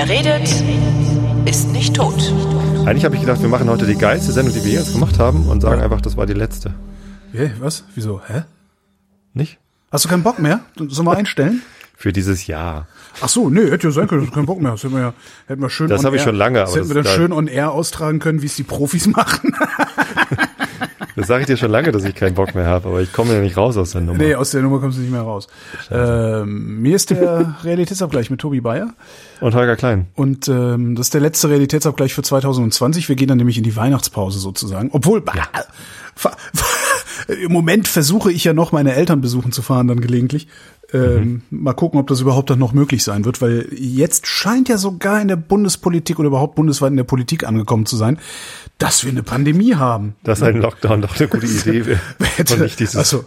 Wer redet, ist nicht tot. Eigentlich habe ich gedacht, wir machen heute die geilste Sendung, die wir jetzt gemacht haben und sagen einfach, das war die letzte. Hä, was? Wieso? Hä? Nicht? Hast du keinen Bock mehr? Sollen wir einstellen? Für dieses Jahr. Ach so, nee, hätte ja sein können, keinen Bock mehr hast. Hätten wir ja, hätten wir schön Das on habe ich air- schon lange, Das aber hätten wir das dann schön on air austragen können, wie es die Profis machen. Das sage ich dir schon lange, dass ich keinen Bock mehr habe, aber ich komme ja nicht raus aus der Nummer. nee, aus der Nummer kommst du nicht mehr raus. Ähm, mir ist der Realitätsabgleich mit Tobi Bayer. Und Holger Klein. Und ähm, das ist der letzte Realitätsabgleich für 2020. Wir gehen dann nämlich in die Weihnachtspause sozusagen. Obwohl, fa- fa- im Moment versuche ich ja noch meine Eltern besuchen zu fahren, dann gelegentlich. Ähm, Mal gucken, ob das überhaupt dann noch möglich sein wird, weil jetzt scheint ja sogar in der Bundespolitik oder überhaupt bundesweit in der Politik angekommen zu sein, dass wir eine Pandemie haben. Dass ein Lockdown doch eine gute Idee wäre. Also,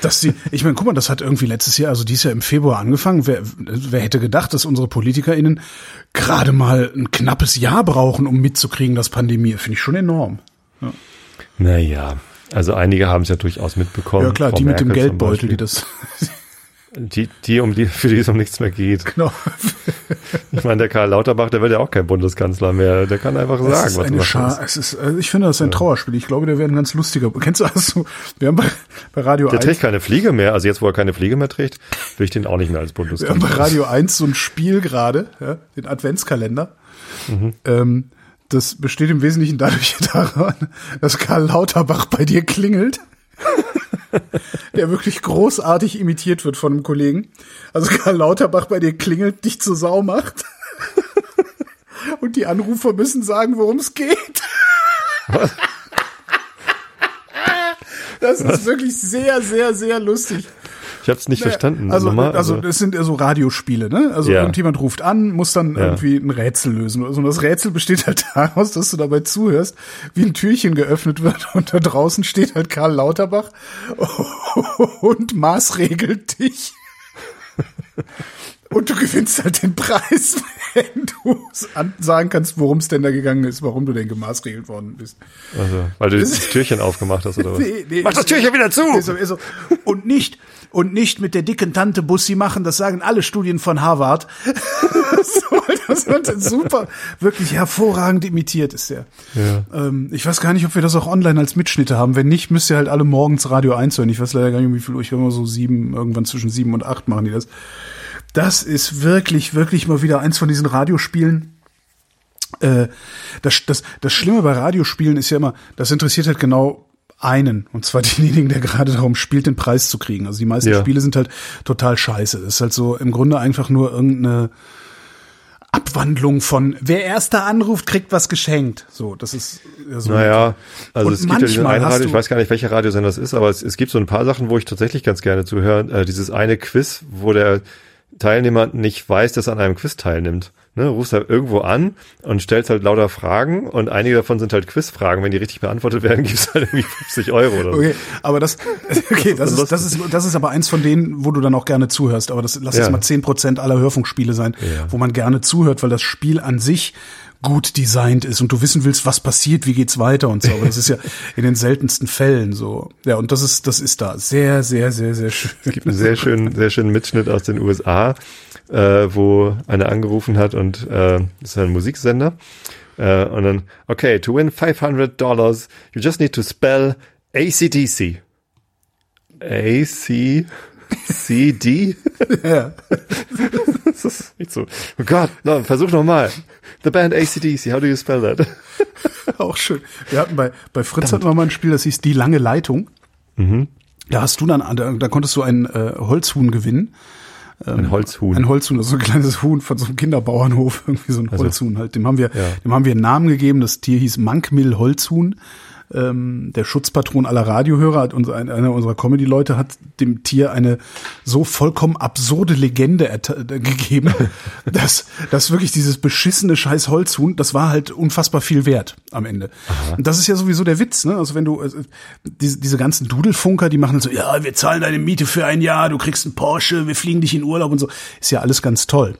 dass die, ich meine, guck mal, das hat irgendwie letztes Jahr, also dieses Jahr im Februar angefangen. Wer, wer hätte gedacht, dass unsere PolitikerInnen gerade mal ein knappes Jahr brauchen, um mitzukriegen, dass Pandemie, finde ich schon enorm. Naja, also einige haben es ja durchaus mitbekommen. Ja klar, Frau die mit dem Merkel Geldbeutel, die das, Die, die, um die, für die es um nichts mehr geht. genau. Ich meine, der Karl Lauterbach, der wird ja auch kein Bundeskanzler mehr. Der kann einfach Es sagen, ist was eine Schar, es ist, also ich finde, das ist ein Trauerspiel. Ich glaube, der wäre ein ganz lustiger. Kennst du, hast du, wir haben bei, bei Radio Der 1, trägt keine Fliege mehr. Also jetzt, wo er keine Fliege mehr trägt, will ich den auch nicht mehr als wir haben bei Bundeskanzler. Radio 1 so ein Spiel gerade, ja, den Adventskalender. Mhm. Ähm, das besteht im Wesentlichen dadurch daran, dass Karl Lauterbach bei dir klingelt. der wirklich großartig imitiert wird von einem Kollegen. Also Karl Lauterbach bei dir klingelt, dich zur Sau macht. Und die Anrufer müssen sagen, worum es geht. Das ist wirklich sehr, sehr, sehr lustig. Ich habe es nicht verstanden. Also, Nochmal, also das sind ja so Radiospiele, ne? Also Ja. irgendjemand ruft an, muss dann Ja. irgendwie ein Rätsel lösen. oder so. Und das Rätsel besteht halt daraus, dass du dabei zuhörst, wie ein Türchen geöffnet wird und da draußen steht halt Karl Lauterbach und maßregelt dich. Und du gewinnst halt den Preis, wenn du sagen kannst, worum es denn da gegangen ist, warum du denn gemaßregelt worden bist. also, weil du das Türchen aufgemacht hast oder was? Nee, nee, Mach das Türchen wieder zu! Ist so, ist so. Und nicht, und nicht mit der dicken Tante Bussi machen, das sagen alle Studien von Harvard. so, das wird super, wirklich hervorragend imitiert ist der. Ja. Ähm, ich weiß gar nicht, ob wir das auch online als Mitschnitte haben. Wenn nicht, müsst ihr halt alle morgens Radio 1 hören. Ich weiß leider gar nicht, um wie viel Uhr. Ich höre immer so sieben, irgendwann zwischen sieben und acht machen die das. Das ist wirklich, wirklich mal wieder eins von diesen Radiospielen. Äh, das, das, das Schlimme bei Radiospielen ist ja immer, das interessiert halt genau einen, und zwar denjenigen, der gerade darum spielt, den Preis zu kriegen. Also die meisten Ja. Spiele sind halt total scheiße. Das ist halt so im Grunde einfach nur irgendeine Abwandlung von wer erster anruft, kriegt was geschenkt. So, das ist ja so. Naja, also Und es gibt ja diesen einen Radio, ich weiß gar nicht, welcher Radiosender das ist, aber es, es gibt so ein paar Sachen, wo ich tatsächlich ganz gerne zuhöre. Äh, dieses eine Quiz, wo der Teilnehmer nicht weiß, dass er an einem Quiz teilnimmt. Ne, rufst halt irgendwo an und stellst halt lauter Fragen und einige davon sind halt Quizfragen. Wenn die richtig beantwortet werden, gibt's halt irgendwie 50 Euro oder so. Okay, aber das, okay, das ist, das ist, das ist aber eins von denen, wo du dann auch gerne zuhörst. Aber das, lass Ja. es mal zehn Prozent aller Hörfunkspiele sein, Ja. wo man gerne zuhört, weil das Spiel an sich gut designt ist und du wissen willst, was passiert, wie geht's weiter und so. Aber das ist ja in den seltensten Fällen so. Ja, und das ist, das ist da sehr, sehr, sehr, sehr schön. Es gibt einen sehr schönen, sehr schönen Mitschnitt aus den USA, äh, wo einer angerufen hat und äh, das ist ein Musiksender. Äh, und dann, okay, to win 500 dollars, you just need to spell ACDC. A-C-C-D? Ja. Das ist nicht so. Oh Gott, no, versuch nochmal. The band ACDC, how do you spell that? Auch schön. Wir hatten bei, bei Fritz hatten wir mal ein Spiel, das hieß Die lange Leitung. Mhm. Da hast du dann, da, da konntest du ein äh, Holzhuhn gewinnen. Ein Holzhuhn. Ein Holzhuhn, also ein kleines Huhn von so einem Kinderbauernhof, irgendwie so ein Holzhuhn halt. Dem haben wir, Ja. dem haben wir einen Namen gegeben. Das Tier hieß Mankmill Holzhuhn. Ähm, der Schutzpatron aller Radiohörer hat uns, ein- einer unserer Comedy-Leute hat dem Tier eine so vollkommen absurde Legende äh, gegeben, dass, dass wirklich dieses beschissene scheiß Holzhuhn, das war halt unfassbar viel wert am Ende. Und das ist ja sowieso der Witz, ne? Also wenn du, also, diese, diese ganzen Dudelfunker, die machen so, ja, wir zahlen deine Miete für ein Jahr, du kriegst einen Porsche, wir fliegen dich in Urlaub und so. Ist ja alles ganz toll.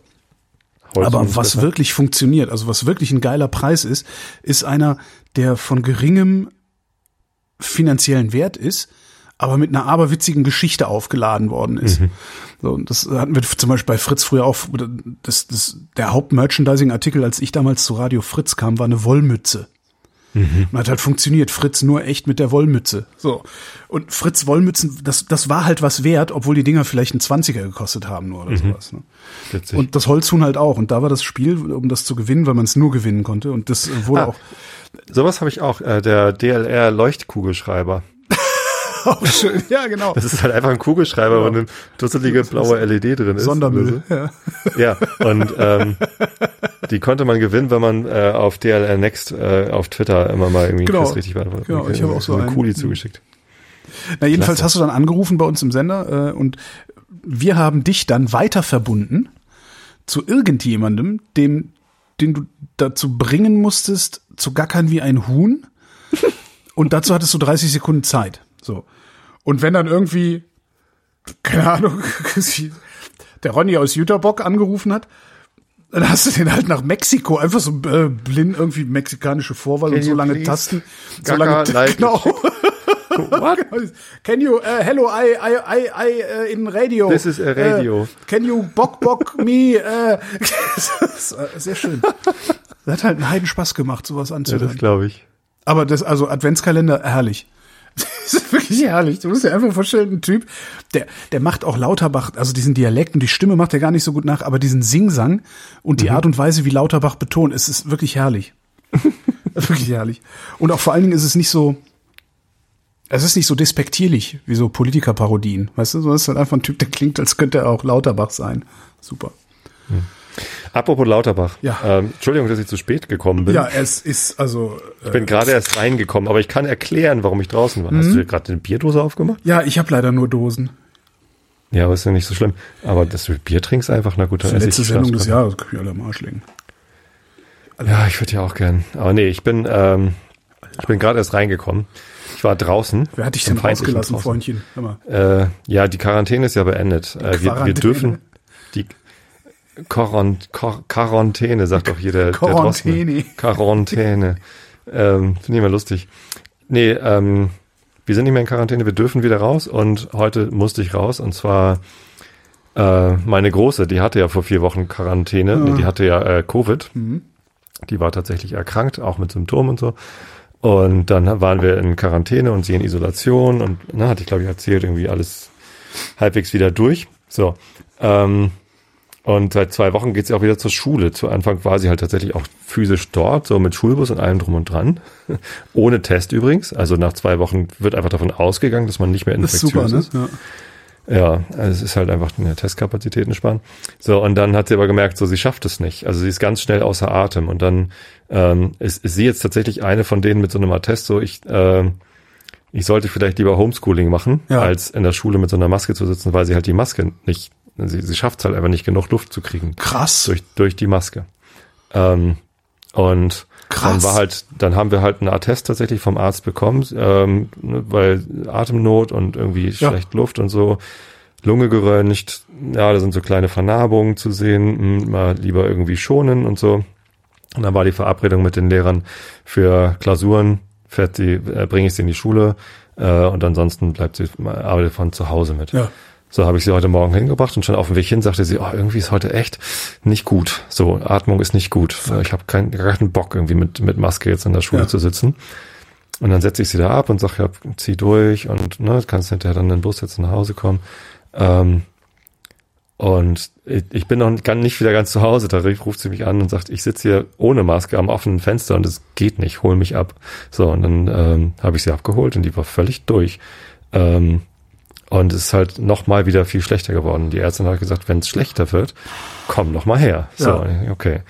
Holzhuhn Aber was wirklich funktioniert, also was wirklich ein geiler Preis ist, ist einer, der von geringem finanziellen Wert ist, aber mit einer aberwitzigen Geschichte aufgeladen worden ist. Mhm. So, und das hatten wir zum Beispiel bei Fritz früher auch. Das, das, der Hauptmerchandising-Artikel, als ich damals zu Radio Fritz kam, war eine Wollmütze. Mhm. Und hat halt funktioniert. Fritz nur echt mit der Wollmütze. So. Und Fritz Wollmützen, das, das war halt was wert, obwohl die Dinger vielleicht einen Zwanziger gekostet haben nur oder mhm. sowas. Ne? Und das Holzhuhn halt auch. Und da war das Spiel, um das zu gewinnen, weil man es nur gewinnen konnte. Und das wurde ah, auch. Sowas habe ich auch, äh, der DLR Leuchtkugelschreiber. Auch schön. Ja, genau. Das ist halt einfach ein Kugelschreiber, ja. wo eine dusselige blaue LED drin ist. Sondermüll. So. Ja. ja, und ähm, die konnte man gewinnen, wenn man äh, auf DLR Next äh, auf Twitter immer mal irgendwie genau. Quiz richtig beantwortet. Genau, ich habe auch so eine einen Kuli zugeschickt. Na, jedenfalls Klasse. hast du dann angerufen bei uns im Sender äh, und wir haben dich dann weiter verbunden zu irgendjemandem, dem, den du dazu bringen musstest, zu gackern wie ein Huhn. Und dazu hattest du 30 Sekunden Zeit. So. Und wenn dann irgendwie, keine Ahnung, der Ronny aus Jüterbock angerufen hat, dann hast du den halt nach Mexiko, einfach so äh, blind irgendwie mexikanische Vorwahl Can und so lange please? Tasten, so lange, like genau. What? Can you, uh, hello, I, I, I, I, uh, in radio. This is a radio. Uh, can you bock, bock me? Uh, sehr schön. Das hat halt einen Heidenspaß gemacht, sowas anzuhören. Ja, das glaube ich. Aber das, also Adventskalender, herrlich. Das ist wirklich herrlich. Du musst dir einfach vorstellen, ein Typ, der, der macht auch Lauterbach, also diesen Dialekt und die Stimme macht er gar nicht so gut nach, aber diesen Singsang und die mhm. Art und Weise, wie Lauterbach betont, es ist wirklich herrlich. wirklich herrlich. Und auch vor allen Dingen ist es nicht so, es ist nicht so despektierlich wie so Politikerparodien, weißt du? So ist halt einfach ein Typ, der klingt, als könnte er auch Lauterbach sein. Super. Mhm. Apropos Lauterbach. Ja. Ähm, Entschuldigung, dass ich zu spät gekommen bin. Ja, es ist also. Äh, ich bin gerade erst reingekommen, aber ich kann erklären, warum ich draußen war. Mhm. Hast du gerade eine Bierdose aufgemacht? Ja, ich habe leider nur Dosen. Ja, aber ist ja nicht so schlimm. Aber dass du Bier trinkst einfach, na gut, dann esse letzte Sendung des Jahres, kann ich alle am Arsch legen. Ja, ich würde ja auch gern. Aber nee, ich bin, ähm, ich bin gerade erst reingekommen. Ich war draußen. Wer hat dich denn rausgelassen, Freundchen? Äh, ja, die Quarantäne ist ja beendet. Äh, wir, wir dürfen die Quarant Quarantäne, sagt doch hier der, Quarantäne. Quarantäne. ähm, Finde ich immer lustig. Nee, ähm, wir sind nicht mehr in Quarantäne, wir dürfen wieder raus und heute musste ich raus und zwar äh, meine Große, die hatte ja vor vier Wochen Quarantäne, ja. nee, die hatte ja äh, Covid. Mhm. Die war tatsächlich erkrankt, auch mit Symptomen und so. Und dann waren wir in Quarantäne und sie in Isolation und na, hatte ich glaube ich erzählt, irgendwie alles halbwegs wieder durch. So. Ähm, und seit zwei Wochen geht sie auch wieder zur Schule. Zu Anfang war sie halt tatsächlich auch physisch dort, so mit Schulbus und allem drum und dran. Ohne Test übrigens. Also nach zwei Wochen wird einfach davon ausgegangen, dass man nicht mehr infektiös ist. Super, ne? Ja. ja, also es ist halt einfach eine Testkapazitäten sparen. So, und dann hat sie aber gemerkt, so sie schafft es nicht. Also sie ist ganz schnell außer Atem. Und dann ähm, ist, ist sie jetzt tatsächlich eine von denen mit so einem Attest, so ich, äh, ich sollte vielleicht lieber Homeschooling machen, ja. als in der Schule mit so einer Maske zu sitzen, weil sie halt die Maske nicht Sie, sie schafft es halt einfach nicht genug Luft zu kriegen. Krass. Durch, durch die Maske. Ähm, und Krass. dann war halt, dann haben wir halt einen Attest tatsächlich vom Arzt bekommen, ähm, ne, weil Atemnot und irgendwie ja. schlecht Luft und so. Lunge geröntgt, ja, da sind so kleine Vernarbungen zu sehen, hm, mal lieber irgendwie schonen und so. Und dann war die Verabredung mit den Lehrern für Klausuren, fährt sie, äh, bringe ich sie in die Schule äh, und ansonsten bleibt sie, arbeitet von zu Hause mit. Ja. So habe ich sie heute Morgen hingebracht und schon auf dem Weg hin sagte sie, oh, irgendwie ist heute echt nicht gut. So, Atmung ist nicht gut. Ich habe keinen, keinen Bock, irgendwie mit, mit Maske jetzt in der Schule ja. zu sitzen. Und dann setze ich sie da ab und sage, ja, zieh durch und ne, kannst hinterher dann in den Bus jetzt nach Hause kommen. Ähm, und ich bin noch nicht wieder ganz zu Hause. Da ruft sie mich an und sagt, ich sitze hier ohne Maske am offenen Fenster und es geht nicht, hol mich ab. So, und dann ähm, habe ich sie abgeholt und die war völlig durch. Ähm, und es ist halt noch mal wieder viel schlechter geworden. Die Ärztin hat gesagt, wenn es schlechter wird, komm noch mal her. So, ja. okay.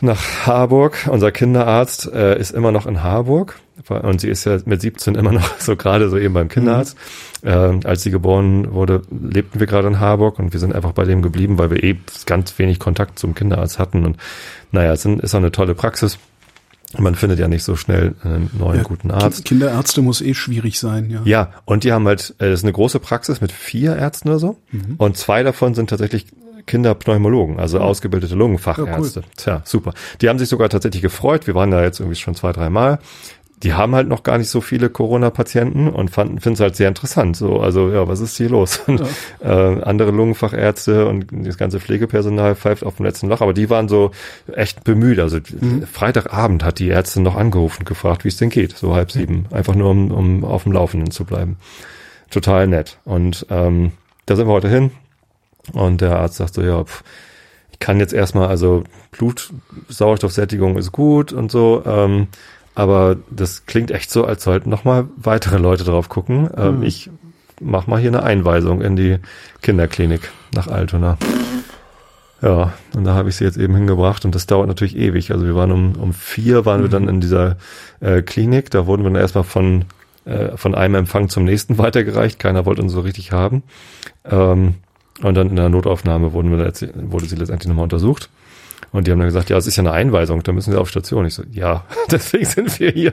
Nach Harburg. Unser Kinderarzt äh, ist immer noch in Harburg. Und sie ist ja mit 17 immer noch so gerade so eben beim Kinderarzt. Mhm. Äh, als sie geboren wurde, lebten wir gerade in Harburg und wir sind einfach bei dem geblieben, weil wir eben ganz wenig Kontakt zum Kinderarzt hatten. Und naja, es ist auch eine tolle Praxis. Man findet ja nicht so schnell einen neuen ja, guten Arzt. Kinderärzte muss eh schwierig sein, ja. Ja, und die haben halt, äh, das ist eine große Praxis mit vier Ärzten oder so. Mhm. Und zwei davon sind tatsächlich Kinderpneumologen, also mhm. ausgebildete Lungenfachärzte. Ja, cool. Tja, super. Die haben sich sogar tatsächlich gefreut. Wir waren da jetzt irgendwie schon zwei, drei Mal. Die haben halt noch gar nicht so viele Corona-Patienten und fanden finden es halt sehr interessant. So, also ja, was ist hier los? Und, äh, andere Lungenfachärzte und das ganze Pflegepersonal pfeift auf dem letzten Loch, aber die waren so echt bemüht. Also Mhm. Freitagabend hat die Ärztin noch angerufen, gefragt, wie es denn geht, so halb sieben, einfach nur um, um auf dem Laufenden zu bleiben. Total nett. Und ähm, da sind wir heute hin und der Arzt sagt so, ja, pff, ich kann jetzt erstmal, also Blutsauerstoffsättigung ist gut und so, ähm, aber das klingt echt so, als sollten noch mal weitere Leute drauf gucken. Ähm, Mhm. Ich mach mal hier eine Einweisung in die Kinderklinik nach Altona. Ja, und da habe ich sie jetzt eben hingebracht und das dauert natürlich ewig. Also wir waren um, um vier waren wir dann in dieser äh, Klinik. Da wurden wir dann erstmal von, äh, von einem Empfang zum nächsten weitergereicht. Keiner wollte uns so richtig haben. Ähm, und dann in der Notaufnahme wurden wir wurde sie letztendlich nochmal untersucht. Und die haben dann gesagt, ja, es ist ja eine Einweisung, da müssen Sie auf Station. Ich so, ja, deswegen sind wir hier.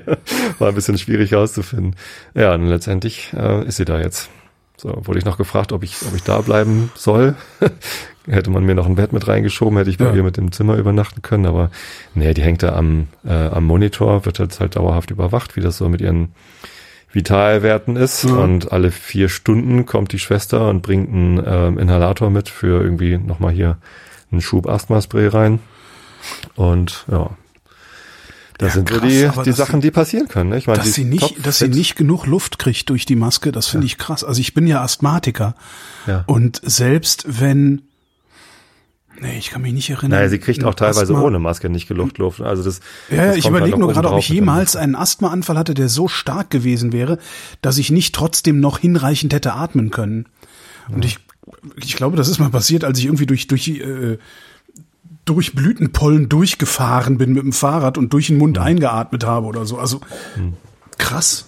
War ein bisschen schwierig herauszufinden. Ja, und letztendlich äh, ist sie da jetzt. So, wurde ich noch gefragt, ob ich, ob ich da bleiben soll. hätte man mir noch ein Bett mit reingeschoben, hätte ich bei Ja. ihr mit dem Zimmer übernachten können. Aber nee, die hängt da am, äh, am Monitor, wird jetzt halt dauerhaft überwacht, wie das so mit ihren Vitalwerten ist. Mhm. Und alle vier Stunden kommt die Schwester und bringt einen ähm, Inhalator mit für irgendwie nochmal hier einen Schub Asthma-Spray rein. Und ja. Das Ja, sind so krass, die, aber die dass Sachen, die passieren können. Ne? Ich meine, dass die sie nicht, dass sie nicht genug Luft kriegt durch die Maske, das finde ich krass. Also ich bin ja Asthmatiker Ja. und selbst wenn, nee, ich kann mich nicht erinnern. Naja, sie kriegt auch teilweise Asthma- ohne Maske nicht Luft, Luft. Also das. Ja, ja, das ich halt überlege nur gerade, ob ich jemals einen Asthmaanfall hatte, der so stark gewesen wäre, dass ich nicht trotzdem noch hinreichend hätte atmen können. Und ich, ich glaube, das ist mal passiert, als ich irgendwie durch, durch, äh, durch Blütenpollen durchgefahren bin mit dem Fahrrad und durch den Mund eingeatmet habe oder so. Also krass.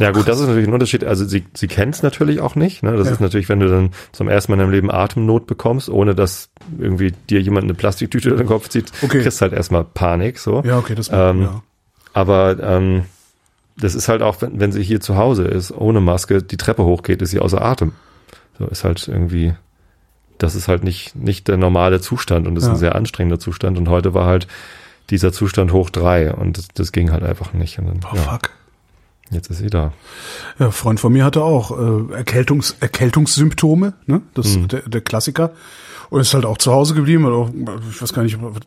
Ja gut, das ist natürlich ein Unterschied. Also sie, sie kennt es natürlich auch nicht. Ne? Das Ja. ist natürlich, wenn du dann zum ersten Mal in deinem Leben Atemnot bekommst, ohne dass irgendwie dir jemand eine Plastiktüte in den Kopf zieht, Okay. kriegst halt erstmal Panik. So. Ja, okay, das Ähm, ja. Aber ähm, das ist halt auch, wenn, wenn sie hier zu Hause ist, ohne Maske, die Treppe hochgeht, ist sie außer Atem. So ist halt irgendwie, das ist halt nicht, nicht der normale Zustand und das ist Ja. ein sehr anstrengender Zustand. Und heute war halt dieser Zustand hoch drei und das, das ging halt einfach nicht. Und dann, Oh, ja, fuck. jetzt ist sie da. Ja, ein Freund von mir hatte auch äh, Erkältungs Erkältungssymptome, ne? Das Mhm. der, der Klassiker. Und ist halt auch zu Hause geblieben, hat auch, ich weiß gar nicht, ich glaube,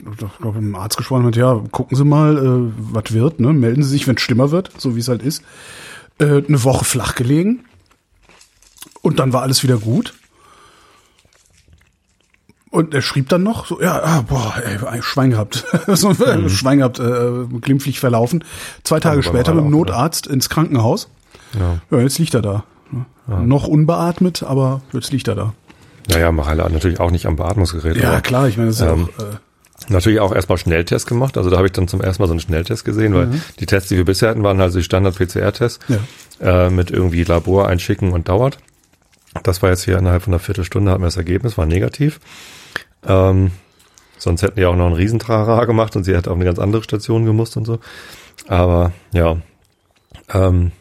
mit dem Arzt gesprochen hat, ja, gucken Sie mal, äh, was wird, ne? Melden Sie sich, wenn es schlimmer wird, so wie es halt ist. Äh, eine Woche flach gelegen. Und dann war alles wieder gut. Und er schrieb dann noch, so, ja, ah, boah, ey, ein Schwein gehabt. so, ein Schwein gehabt, äh, glimpflich verlaufen. Zwei Tage Aber später mit dem? Notarzt ins Krankenhaus. Ja. Ja, jetzt liegt er da. ne? Noch unbeatmet, aber jetzt liegt er da. Naja, Mareile hat natürlich auch nicht am Beatmungsgerät. Ja, aber klar, ich meine, das ist ja ähm, auch, äh, Natürlich auch erstmal Schnelltest gemacht. Also da habe ich dann zum ersten Mal so einen Schnelltest gesehen, weil Mhm. die Tests, die wir bisher hatten, waren also die Standard-PCR-Tests Ja. äh, mit irgendwie Labor einschicken und dauert. Das war jetzt hier innerhalb von einer Viertelstunde hatten wir das Ergebnis, war negativ. Ähm, sonst hätten die auch noch einen Riesentrara gemacht und sie hätte auf eine ganz andere Station gemusst und so. Aber ja, ähm,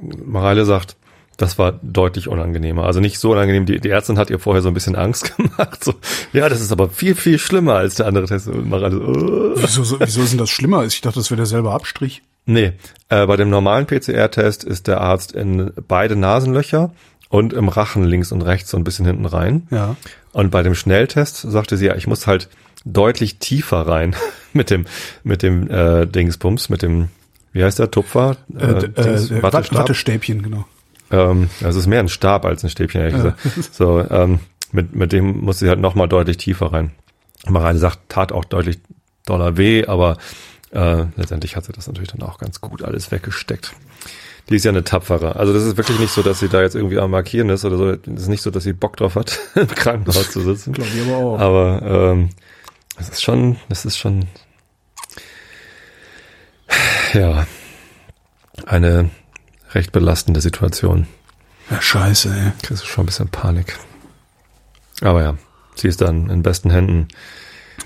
Mareile sagt, das war deutlich unangenehmer. Also nicht so unangenehm. Die, die Ärztin hat ihr vorher so ein bisschen Angst gemacht. So, ja, das ist aber viel, viel schlimmer als der andere Test. Und Mareile so, "Äh." wieso, so- wieso ist denn das schlimmer? Ich dachte, das wäre derselbe Abstrich. Nee, äh, bei dem normalen PCR-Test ist der Arzt in beide Nasenlöcher und im Rachen links und rechts so ein bisschen hinten rein. Ja. Und bei dem Schnelltest sagte sie, ja, ich muss halt deutlich tiefer rein mit dem, mit dem äh, Dingsbums, mit dem, wie heißt der, Tupfer? Äh, äh, Dings, äh, Wattestab? Wattestäbchen, genau. Ähm, also es ist mehr ein Stab als ein Stäbchen, ehrlich gesagt. So, ähm, mit, mit dem muss sie halt nochmal deutlich tiefer rein. Mareile sagt, tat auch deutlich doller weh, aber äh, letztendlich hat sie das natürlich dann auch ganz gut alles weggesteckt. Die ist ja eine tapfere. Also das ist wirklich nicht so, dass sie da jetzt irgendwie am Markieren ist oder so. Es ist nicht so, dass sie Bock drauf hat, im Krankenhaus zu sitzen. Glaube ich aber auch. Aber ähm, es ist schon, es ist schon ja eine recht belastende Situation. Ja, scheiße, ey. Kriegst du schon ein bisschen Panik. Aber ja, sie ist dann in besten Händen.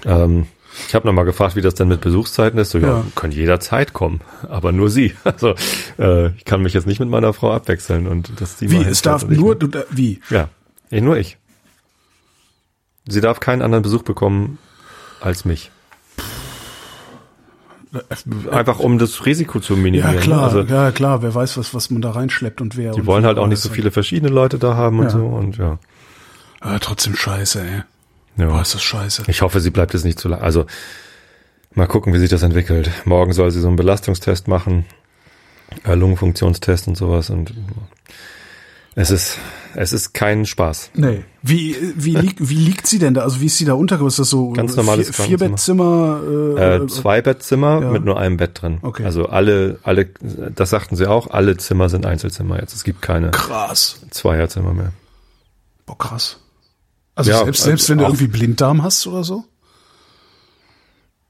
Ähm, ich habe nochmal gefragt, wie das denn mit Besuchszeiten ist. So, ja, Ja. können jederzeit kommen, aber nur sie. Also äh, ich kann mich jetzt nicht mit meiner Frau abwechseln und das sie Wie, es darf und ich nur, du, da- wie? ja, eh, nur ich. Sie darf keinen anderen Besuch bekommen als mich. Einfach um das Risiko zu minimieren. Ja, klar, Also, ja, klar, wer weiß, was, was man da reinschleppt und wer. die und wollen halt auch und nicht so viele verschiedene Leute da haben und Ja. so und ja. Ah, trotzdem scheiße, ey. Boah, ja. ist das scheiße. Ich hoffe, sie bleibt jetzt nicht zu lang. Also mal gucken, wie sich das entwickelt. Morgen soll sie so einen Belastungstest machen, äh, Lungenfunktionstest und sowas und es ist es ist kein Spaß. Nee. Wie, wie, liegt, wie liegt sie denn da? Also wie ist sie da untergebracht? Ist das so Ganz normales vier, Vierbettzimmer? Äh, Äh, zwei Bettzimmer ja. mit nur einem Bett drin. Okay. Also alle, alle, das sagten sie auch, alle Zimmer sind Einzelzimmer jetzt. Es gibt keine krass. Zweierzimmer mehr. Boah, krass. Also Ja, selbst, also selbst wenn du irgendwie Blinddarm hast oder so?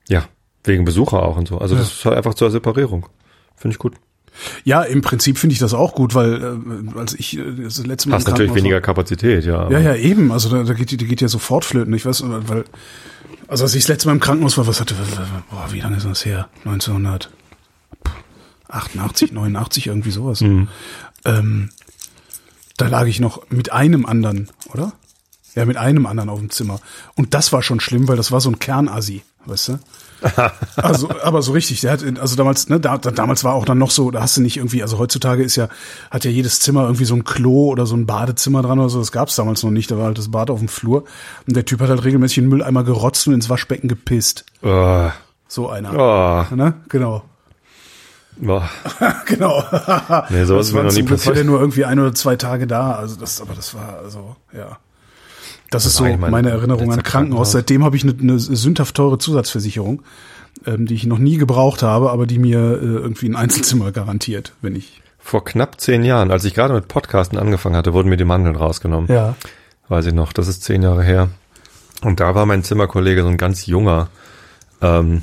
Ja, wegen Besucher auch und so. Also das ist halt einfach zur Separierung. Finde ich gut. Ja, im Prinzip finde ich das auch gut, weil äh, als ich äh, das letzte Mal Hast natürlich weniger war- Kapazität, ja. Ja, ja, eben. Also da, da, geht, die geht ja sofort flöten. Ich weiß, weil also als ich das letzte Mal im Krankenhaus war, was hatte, boah, wie lange ist das her? 1988, 89, irgendwie sowas. Mhm. Ähm, da lag ich noch mit einem anderen, oder? Ja, mit einem anderen auf dem Zimmer. Und das war schon schlimm, weil das war so ein Kernassi, weißt du? also, aber so richtig, der hat, also damals, ne, da, da, damals war auch dann noch so, da hast du nicht irgendwie, also heutzutage ist ja, hat ja jedes Zimmer irgendwie so ein Klo oder so ein Badezimmer dran oder so, das gab's damals noch nicht, da war halt das Bad auf dem Flur und der Typ hat halt regelmäßig den Mülleimer gerotzt und ins Waschbecken gepisst. Oh, So einer. oh, Ne? Genau. oh. genau. Nee, sowas ist mir war noch nie Glück war passiert. der nur irgendwie ein oder zwei Tage da, also das, aber das war, also, ja. Das ist so war eigentlich mein meine Erinnerung an Krankenhaus. Krankenhaus. Seitdem habe ich eine, eine sündhaft teure Zusatzversicherung, ähm, die ich noch nie gebraucht habe, aber die mir äh, irgendwie ein Einzelzimmer garantiert, wenn ich. Vor knapp zehn Jahren, als ich gerade mit Podcasten angefangen hatte, wurden mir die Mandeln rausgenommen. Ja. Weiß ich noch, das ist zehn Jahre her. Und da war mein Zimmerkollege so ein ganz junger ähm,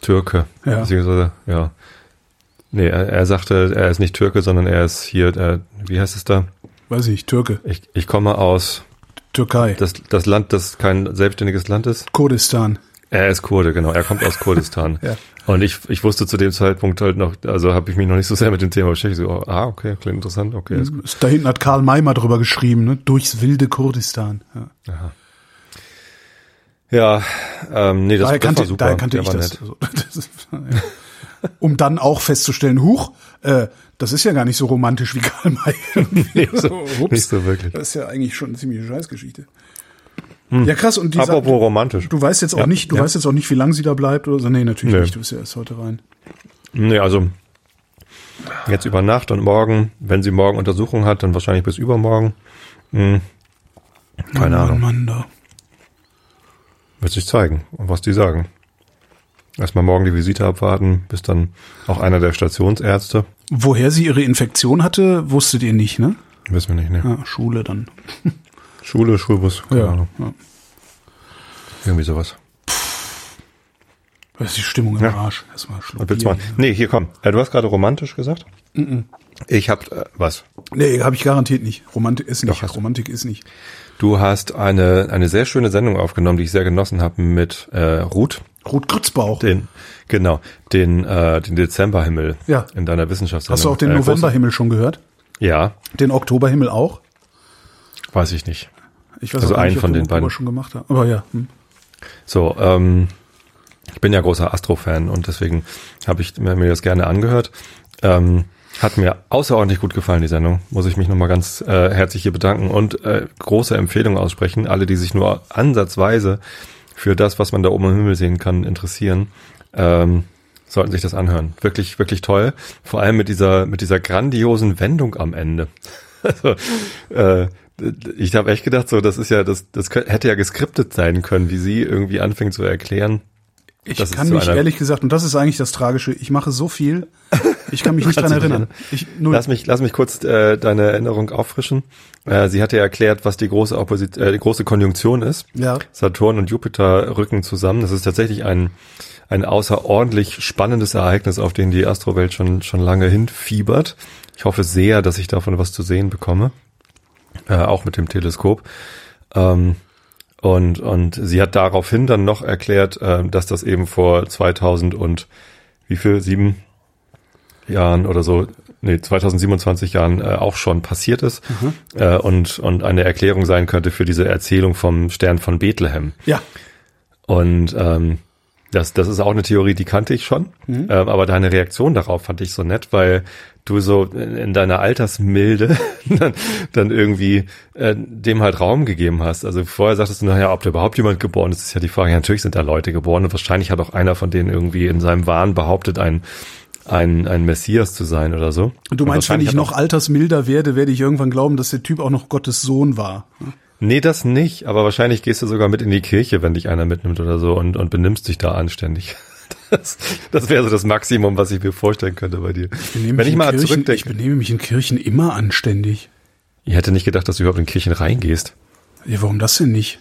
Türke. Ja. Beziehungsweise, ja. Nee, er, er sagte, er ist nicht Türke, sondern er ist hier, äh, wie heißt es da? Weiß ich, Türke, Ich, ich komme aus Türkei, das, das Land, das kein selbstständiges Land ist. Kurdistan. Er ist Kurde, genau. Er kommt aus Kurdistan. Ja. Und ich, ich wusste zu dem Zeitpunkt halt noch, also habe ich mich noch nicht so sehr mit dem Thema beschäftigt. So, ah, okay, klingt interessant, okay, ist gut. Da hinten hat Karl May mal drüber geschrieben, ne? Durchs wilde Kurdistan. Ja. Ja, ähm, nee, das, daher das kannte, war super. daher kannte Der ich das. Also, das ist, ja. Um dann auch festzustellen, huch, äh, das ist ja gar nicht so romantisch wie Karl May. Nicht so, Ups. nicht so wirklich. Das ist ja eigentlich schon eine ziemliche Scheißgeschichte. Ja, krass. Und die Apropos sagt, romantisch. du weißt jetzt auch Ja, nicht, du ja. weißt jetzt auch nicht, wie lange sie da bleibt oder so. Nee, natürlich Nee. nicht. Du bist ja erst heute rein. Nee, also jetzt über Nacht und morgen, wenn sie morgen Untersuchung hat, dann wahrscheinlich bis übermorgen. Hm. Keine Mann, Ahnung. Mann, da. Wird sich zeigen, was die sagen. Erstmal morgen die Visite abwarten, bis dann auch einer der Stationsärzte. Woher sie ihre Infektion hatte, wusstet ihr nicht, ne? Wissen wir nicht, ne? Ja, Schule dann. Schule, Schulbus, keine Ahnung. ja. Irgendwie sowas. Das ist die Stimmung im Ja. Arsch. Erstmal Bier machen? Nee, hier komm. Äh, du hast gerade romantisch gesagt? Ich hab, äh, was? Nee, habe ich garantiert nicht. Romantik ist Doch, nicht. du. Romantik ist nicht. Du hast eine, eine sehr schöne Sendung aufgenommen, die ich sehr genossen habe mit äh, Ruth. Ruth Grützbauch. Den, genau, den, äh, den Dezemberhimmel Ja. in deiner Wissenschaftssendung. Hast du auch den Äh, Novemberhimmel schon gehört? Ja, Den Oktoberhimmel auch? weiß ich nicht. Ich weiß Also auch einen nicht, ob von den Oktober beiden. schon gemacht hast. Aber ja. Hm. So, ähm, ich bin ja großer Astro-Fan und deswegen habe ich mir, mir das gerne angehört. Ähm, hat mir außerordentlich gut gefallen, die Sendung. Muss ich mich nochmal ganz äh, herzlich hier bedanken und äh, große Empfehlung aussprechen. Alle, die sich nur ansatzweise für das, was man da oben im Himmel sehen kann, interessieren, ähm, sollten sich das anhören. Wirklich, wirklich toll. Vor allem mit dieser, mit dieser grandiosen Wendung am Ende. Also, äh, ich habe echt gedacht, so, das ist ja, das, das hätte ja geskriptet sein können, wie sie irgendwie anfängt zu erklären. Ich kann mich ehrlich gesagt, und das ist eigentlich das Tragische, ich mache so viel, ich kann mich nicht dran erinnern. Ich. Lass mich, lass mich kurz äh, deine Erinnerung auffrischen. Äh, sie hatte ja erklärt, was die große Opposit äh, die große Konjunktion ist. Ja. Saturn und Jupiter rücken zusammen. Das ist tatsächlich ein ein außerordentlich spannendes Ereignis, auf den die Astrowelt schon schon lange hinfiebert. Ich hoffe sehr, dass ich davon was zu sehen bekomme, äh, auch mit dem Teleskop. Ähm, und und sie hat daraufhin dann noch erklärt, äh, dass das eben vor 2000 und wie viel sieben Jahren oder so, nee, 2027 Jahren äh, auch schon passiert ist äh, und, und eine Erklärung sein könnte für diese Erzählung vom Stern von Bethlehem. Ja, Und ähm, Das, das ist auch eine Theorie, die kannte ich schon. Mhm. Ähm, aber deine Reaktion darauf fand ich so nett, weil du so in, in deiner Altersmilde dann, dann irgendwie äh, dem halt Raum gegeben hast. Also vorher sagtest du, naja, ob da überhaupt jemand geboren ist, ist ja die Frage. Ja, natürlich sind da Leute geboren und wahrscheinlich hat auch einer von denen irgendwie in seinem Wahn behauptet, ein, ein, ein Messias zu sein oder so. Du Und meinst, wenn ich noch altersmilder werde, werde ich irgendwann glauben, dass der Typ auch noch Gottes Sohn war. Nee, das nicht, aber wahrscheinlich gehst du sogar mit in die Kirche, wenn dich einer mitnimmt oder so und, und benimmst dich da anständig. Das, das wäre so das Maximum, was ich mir vorstellen könnte bei dir. benehme Wenn ich mal Kirchen, ich benehme mich in Kirchen immer anständig. ich hätte nicht gedacht, dass du überhaupt in Kirchen reingehst. Ja, warum das denn nicht?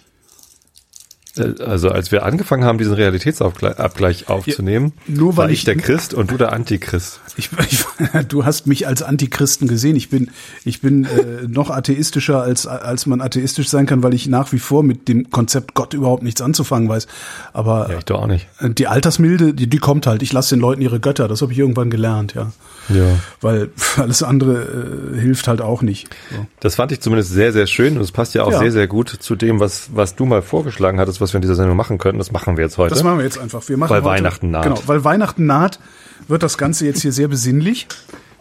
Äh, Also als wir angefangen haben, diesen Realitätsabgleich aufzunehmen, nur war weil ich ich- der Christ und du der Antichrist. Ich, ich, du hast mich als Antichristen gesehen. Ich bin, ich bin äh, noch atheistischer, als, als man atheistisch sein kann, weil ich nach wie vor mit dem Konzept Gott überhaupt nichts anzufangen weiß. Aber Ja, ich doch auch nicht. die Altersmilde, die, die kommt halt. Ich lasse den Leuten ihre Götter. Das habe ich irgendwann gelernt, ja. Ja. Weil alles andere äh, hilft halt auch nicht. So. Das fand ich zumindest sehr, sehr schön und es passt ja auch Ja. sehr, sehr gut zu dem, was, was du mal vorgeschlagen hattest, was wir in dieser Sendung machen könnten. Das machen wir jetzt heute. Das machen wir jetzt einfach. Wir machen Weil heute, Weihnachten naht. Genau, weil Weihnachten naht, wird das Ganze jetzt hier sehr besinnlich.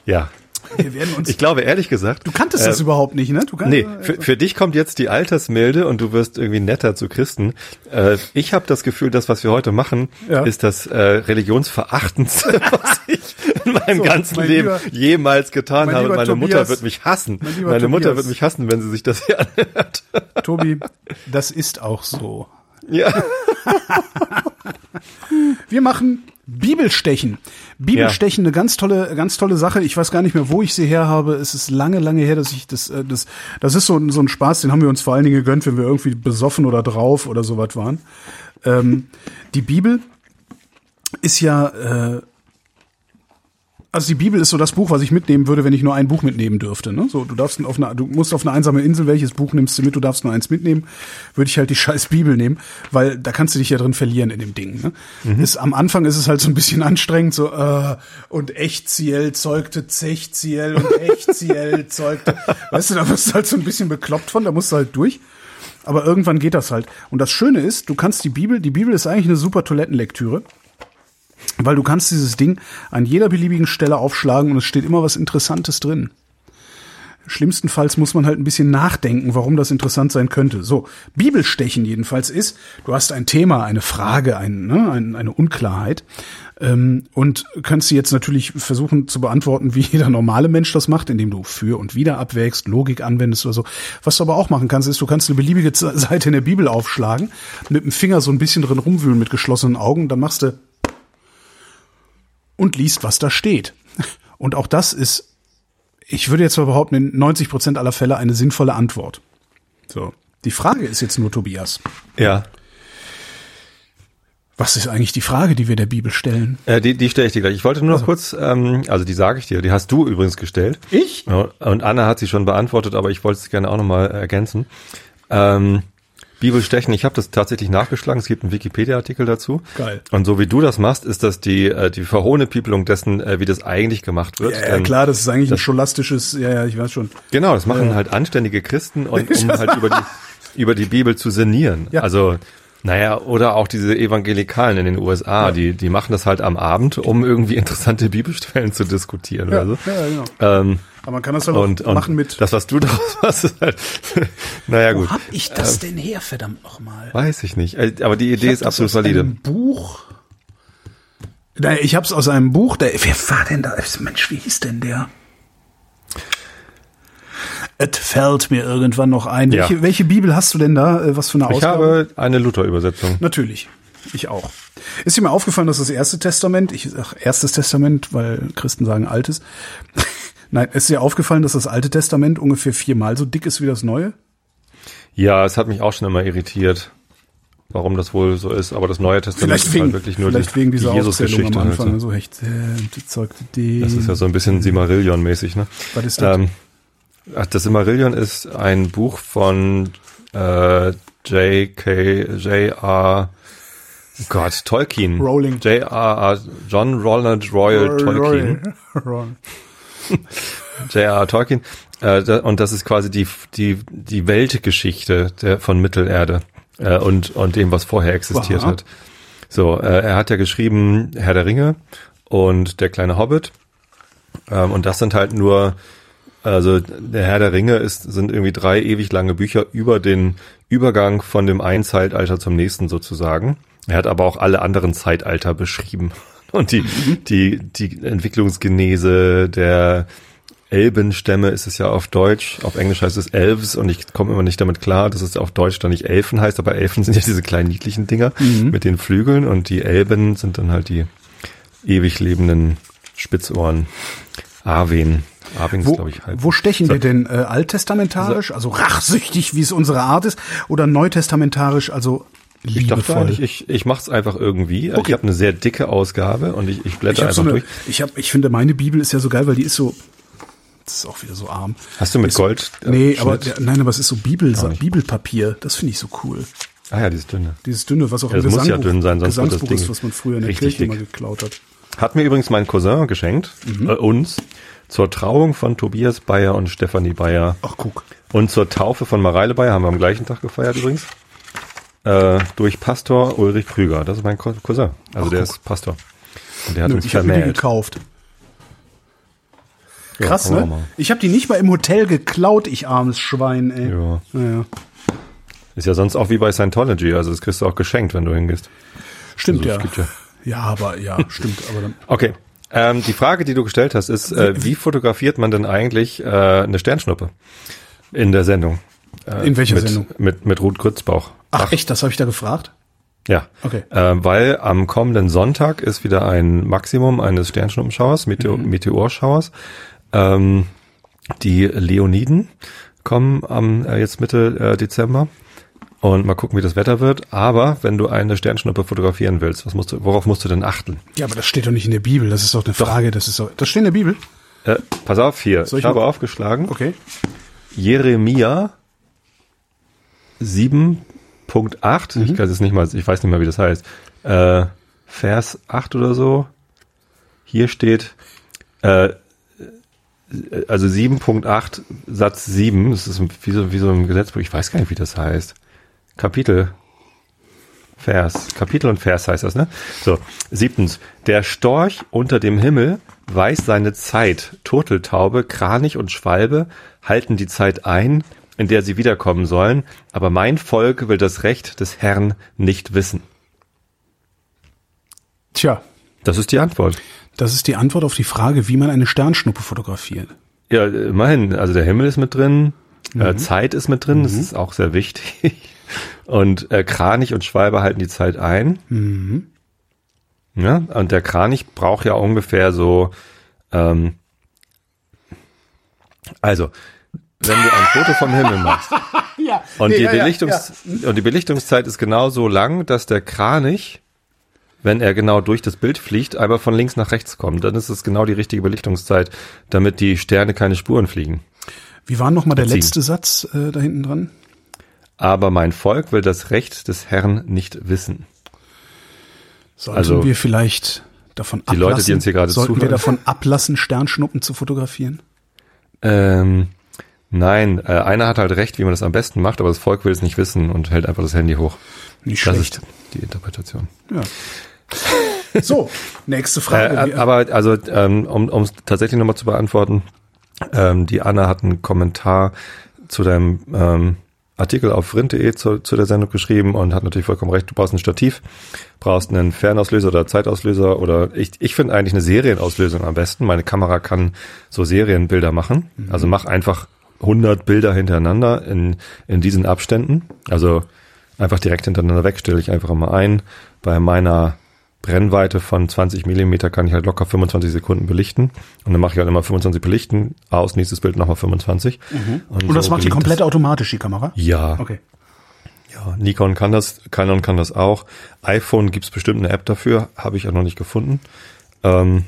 ja. Wir werden uns. Ich glaube, ehrlich gesagt. du kanntest das überhaupt nicht, ne? Du kann, Nee, für, für dich kommt jetzt die Altersmilde und du wirst irgendwie netter zu Christen. Äh, ich habe das Gefühl, das, was wir heute machen, Ja. ist das äh, religionsverachtendste, was ich in meinem So, ganzen mein Leben lieber- jemals getan mein habe. Meine Mutter Tobias- wird mich hassen. mein Meine Mutter Tobias. wird mich hassen, wenn sie sich das hier anhört. Tobi, das ist auch so. ja. Wir machen Bibelstechen. Bibelstechen, eine ganz tolle, ganz tolle Sache. Ich weiß gar nicht mehr, wo ich sie her habe. Es ist lange, lange her, dass ich das, äh, das, das ist so, ein- so ein Spaß, den haben wir uns vor allen Dingen gegönnt, wenn wir irgendwie besoffen oder drauf oder sowas waren. Ähm, die Bibel ist ja, äh, also die Bibel ist so das Buch, was ich mitnehmen würde, wenn ich nur ein Buch mitnehmen dürfte. Ne? So, du darfst auf eine, du musst auf eine einsame Insel, welches Buch nimmst du mit? Du darfst nur eins mitnehmen. Würde ich halt die scheiß Bibel nehmen, weil da kannst du dich ja drin verlieren in dem Ding. Ne? Ist, am Anfang ist es halt so ein bisschen anstrengend, so äh, und Echtziel zeugte Zechziel und Echtziel zeugte. Weißt du, da wirst du halt so ein bisschen bekloppt von, da musst du halt durch. Aber irgendwann geht das halt. Und das Schöne ist, du kannst die Bibel, die Bibel ist eigentlich eine super Toilettenlektüre. Weil du kannst dieses Ding an jeder beliebigen Stelle aufschlagen und es steht immer was Interessantes drin. Schlimmstenfalls muss man halt ein bisschen nachdenken, warum das interessant sein könnte. So, Bibelstechen jedenfalls ist, du hast ein Thema, eine Frage, ein, ne, ein, eine Unklarheit ähm, und kannst sie jetzt natürlich versuchen zu beantworten, wie jeder normale Mensch das macht, indem du für und wieder abwägst, Logik anwendest oder so. Was du aber auch machen kannst, ist, du kannst eine beliebige Seite in der Bibel aufschlagen, mit dem Finger so ein bisschen drin rumwühlen mit geschlossenen Augen, dann machst du und liest, was da steht. Und auch das ist, ich würde jetzt mal behaupten, in 90 Prozent aller Fälle eine sinnvolle Antwort. So. Die Frage ist jetzt nur, Tobias, Ja. was ist eigentlich die Frage, die wir der Bibel stellen? Äh, die die stelle ich dir gleich. Ich wollte nur noch kurz, ähm, also die sage ich dir, die hast du übrigens gestellt. Ich? Und Anna hat sie schon beantwortet, aber ich wollte es gerne auch nochmal ergänzen. Ähm, Bibelstechen, ich habe das tatsächlich nachgeschlagen, es gibt einen Wikipedia-Artikel dazu. Geil. Und so wie du das machst, ist das die, äh, die Verhohnepiepelung dessen, äh, wie das eigentlich gemacht wird. Ja, ja Denn- klar, das ist eigentlich ein scholastisches, ja, ja, ich weiß schon. Genau, das machen halt anständige Christen, und, um halt über die, über die Bibel zu sinnieren. Ja. Also, naja, oder auch diese Evangelikalen in den USA, die, die machen das halt am Abend, um irgendwie interessante Bibelstellen zu diskutieren Ja, oder so. ja, genau. Ähm, Aber man kann das halt und, auch und machen mit, das, was du daraus machst, ist halt, naja wo gut, hab ich das denn her, verdammt nochmal? weiß ich nicht. Äh, Aber die Idee ist absolut aus valide. einem Buch. Nein, ich hab's aus einem Buch, der, wer war denn da? Mensch, wie hieß denn der? Es fällt mir irgendwann noch ein. Ja. Welche, welche Bibel hast du denn da? Äh, Was für eine Ich Ausgabe? habe eine Luther-Übersetzung. Natürlich. Ich auch. Ist dir mal aufgefallen, dass das erste Testament, ich sag erstes Testament, weil Christen sagen altes. Nein, ist dir aufgefallen, dass das alte Testament ungefähr viermal so dick ist wie das neue? Ja, es hat mich auch schon immer irritiert, warum das wohl so ist. Aber das Neue Testament Vielleicht ist wegen, halt wirklich nur vielleicht die, wegen dieser die Jesus-Geschichte. am Anfang. halt. So äh. Das ist ja so ein bisschen Simarillion-mäßig, ne? Was ist das? Ähm, ach, das Simarillion ist ein Buch von äh, J.K. J.R. Gott, Tolkien. Rowling. J.R. John Ronald Royal Tolkien. Ron. J.R. Tolkien. Äh, da, und das ist quasi die, die, die Weltgeschichte der, von Mittelerde äh, und, und dem, was vorher existiert Aha. hat. So, äh, er hat ja geschrieben Herr der Ringe und der kleine Hobbit. Ähm, und das sind halt nur, also der Herr der Ringe ist, sind irgendwie drei ewig lange Bücher über den Übergang von dem einen Zeitalter zum nächsten sozusagen. Er hat aber auch alle anderen Zeitalter beschrieben. Und die, die, die Entwicklungsgenese der Elbenstämme ist es ja auf Deutsch, auf Englisch heißt es Elves und ich komme immer nicht damit klar, dass es auf Deutsch dann nicht Elfen heißt, aber Elfen sind ja diese kleinen niedlichen Dinger mit den Flügeln und die Elben sind dann halt die ewig lebenden Spitzohren. Arwen. Ist, Wo, ich, wo stechen wir denn? Äh, alttestamentarisch, also rachsüchtig, wie es unsere Art ist, oder neutestamentarisch, also Ich dachte liebevoll? eigentlich, ich, ich mache es einfach irgendwie. Okay. Ich habe eine sehr dicke Ausgabe und ich, ich ich blätter habe einfach so eine, durch. ich habe, ich finde, meine Bibel ist ja so geil, weil die ist so, das ist auch wieder so arm. Hast du mit Ist- Gold? äh, Nee, aber Schnitt? der, nein, aber es ist so Bibel. Bibelpapier. Das finde ich so cool. Ah ja, dieses dünne. Dieses dünne, was auch Ja, im das muss ja Gesangbuch, dünn sein, sonst wird das Ding ist, was man früher in der Kirche dick. mal geklaut hat. Hat mir übrigens mein Cousin geschenkt, Mhm. äh, uns, zur Trauung von Tobias Bayer und Stefanie Bayer Ach, guck. und zur Taufe von Mareile Bayer, haben wir am gleichen Tag gefeiert übrigens, äh, durch Pastor Ulrich Krüger. Das ist mein Co- Cousin. Also Ach, der guck. ist Pastor. Und der hat Nö, uns ich habe mir die gekauft. Ja, Krass, wir ne? Ich habe die nicht mal im Hotel geklaut, ich armes Schwein, ey. Ja. Naja. Ist ja sonst auch wie bei Scientology, also das kriegst du auch geschenkt, wenn du hingehst. Stimmt Also, ja. ja- Ja, aber ja, stimmt. Aber dann, Okay. Ähm, die Frage, die du gestellt hast, ist, äh, wie fotografiert man denn eigentlich äh, eine Sternschnuppe in der Sendung? Äh, In welcher mit, Sendung? Mit, mit Ruth Grützbauch. ach, echt, das habe ich da gefragt? Ja. Okay. Äh, weil am kommenden Sonntag ist wieder ein Maximum eines Sternschnuppenschauers, Meteor Mhm. Meteorschauers. Ähm, die Leoniden kommen am äh, jetzt Mitte äh, Dezember. Und mal gucken, wie das Wetter wird. Aber wenn du eine Sternschnuppe fotografieren willst, was musst du, worauf musst du denn achten? Ja, aber das steht doch nicht in der Bibel. Das ist doch eine Frage. Das ist doch, das steht in der Bibel. Äh, pass auf hier. Soll ich ich habe mal- aufgeschlagen. Okay. Jeremia 7.8, ich kann es nicht mal, ich weiß nicht mehr, wie das heißt, äh, Vers 8 oder so. Hier steht, äh, also 7.8 Satz 7, das ist wie so, wie so ein Gesetzbuch, ich weiß gar nicht, wie das heißt. Kapitel, Vers, Kapitel und Vers heißt das, ne? So, siebtens, der Storch unter dem Himmel weiß seine Zeit, Turteltaube, Kranich und Schwalbe halten die Zeit ein, in der sie wiederkommen sollen, aber mein Volk will das Recht des Herrn nicht wissen. Tja, Das ist die Antwort. das ist die Antwort auf die Frage, wie man eine Sternschnuppe fotografiert. Ja, immerhin, also der Himmel ist mit drin, äh, Zeit ist mit drin, das ist auch sehr wichtig. Und äh, Kranich und Schwalbe halten die Zeit ein. Ja, und der Kranich braucht ja ungefähr so, ähm, also, wenn du ein Foto vom Himmel machst Ja. und, Nee, die ja, ja, Belichtungs und die Belichtungszeit ist genauso lang, dass der Kranich, wenn er genau durch das Bild fliegt, einmal von links nach rechts kommt. Dann ist es genau die richtige Belichtungszeit, damit die Sterne keine Spuren fliegen. Wie war noch mal der letzte Satz äh, da hinten dran? Aber mein Volk will das Recht des Herrn nicht wissen. Sollten Also, wir vielleicht davon die ablassen? Leute, die uns hier gerade sollten wir zuhören. davon ablassen, Sternschnuppen zu fotografieren? Ähm, nein, äh, einer hat halt recht, wie man das am besten macht, aber das Volk will es nicht wissen und hält einfach das Handy hoch. Nicht Das schlecht. ist die Interpretation. Ja. So, nächste Frage. Äh, aber also, ähm, um um es tatsächlich nochmal zu beantworten, ähm, die Anna hat einen Kommentar zu deinem ähm, Artikel auf vrind.de zu, zu der Sendung geschrieben und hat natürlich vollkommen recht, du brauchst ein Stativ, brauchst einen Fernauslöser oder Zeitauslöser oder ich, ich finde eigentlich eine Serienauslösung am besten. Meine Kamera kann so Serienbilder machen. Also mach einfach 100 Bilder hintereinander in, in diesen Abständen. Also einfach direkt hintereinander weg, stelle ich einfach mal ein. Bei meiner Brennweite von 20 Millimeter kann ich halt locker 25 Sekunden belichten. Und dann mache ich halt immer 25 belichten, aus, nächstes Bild nochmal 25. Und das so macht die komplett das. automatisch, die Kamera? Ja, Okay. ja, Nikon kann das, Canon kann das auch. iPhone gibt's bestimmt eine App dafür, habe ich ja noch nicht gefunden. Ähm,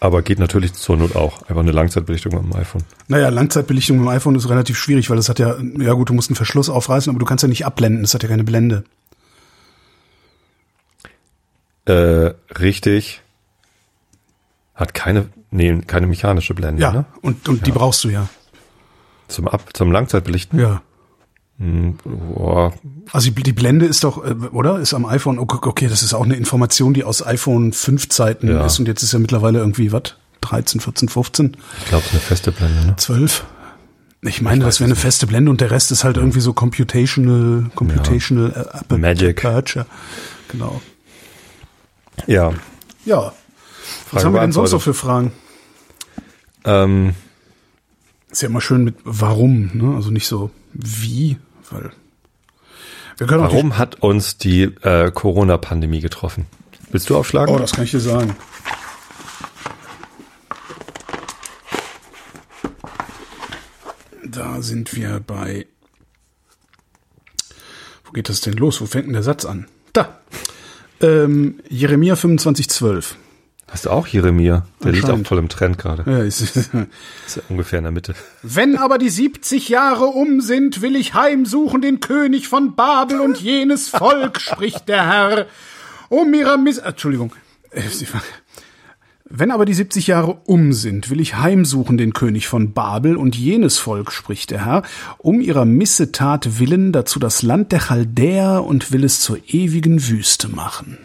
aber geht natürlich zur Not auch. Einfach eine Langzeitbelichtung mit dem iPhone. Naja, Langzeitbelichtung mit dem iPhone ist relativ schwierig, weil das hat ja, ja gut, du musst einen Verschluss aufreißen, aber du kannst ja nicht abblenden, das hat ja keine Blende. Äh, richtig. Hat keine, nee, keine mechanische Blende, Ja, ne? und, und die brauchst du ja. Zum Ab, zum Langzeitbelichten? Ja. Hm, boah, Also die, die Blende ist doch, äh, oder? Ist am iPhone, okay, okay, das ist auch eine Information, die aus iPhone 5 Zeiten Ja. ist und jetzt ist ja mittlerweile irgendwie, was? 13, 14, 15, ich glaube, eine feste Blende, ne? 12? Ich meine, das wäre eine feste Blende und der Rest ist halt irgendwie so computational, computational äh, Aper- Magic. Aperture. Genau. Ja. Ja. Was Frage haben wir denn sonst noch für Fragen? Ähm, Ist ja immer schön mit warum, ne? Also nicht so wie, weil wir können warum hat uns die äh, Corona-Pandemie getroffen? Willst du aufschlagen? Oh, das kann ich dir sagen. Da sind wir bei. Wo geht das denn los? Wo fängt denn der Satz an? Da. Ähm, Jeremia 25,12. Hast du auch Jeremia? Der liegt auch voll im Trend gerade. Ja, ist, Ist ja ungefähr in der Mitte. Wenn aber die 70 Jahre um sind, will ich heimsuchen den König von Babel und jenes Volk, spricht der Herr, um ihrer Miss... Entschuldigung. Wenn aber die 70 Jahre um sind, will ich heimsuchen den König von Babel und jenes Volk, spricht der Herr, um ihrer Missetat willen dazu das Land der Chaldäer und will es zur ewigen Wüste machen.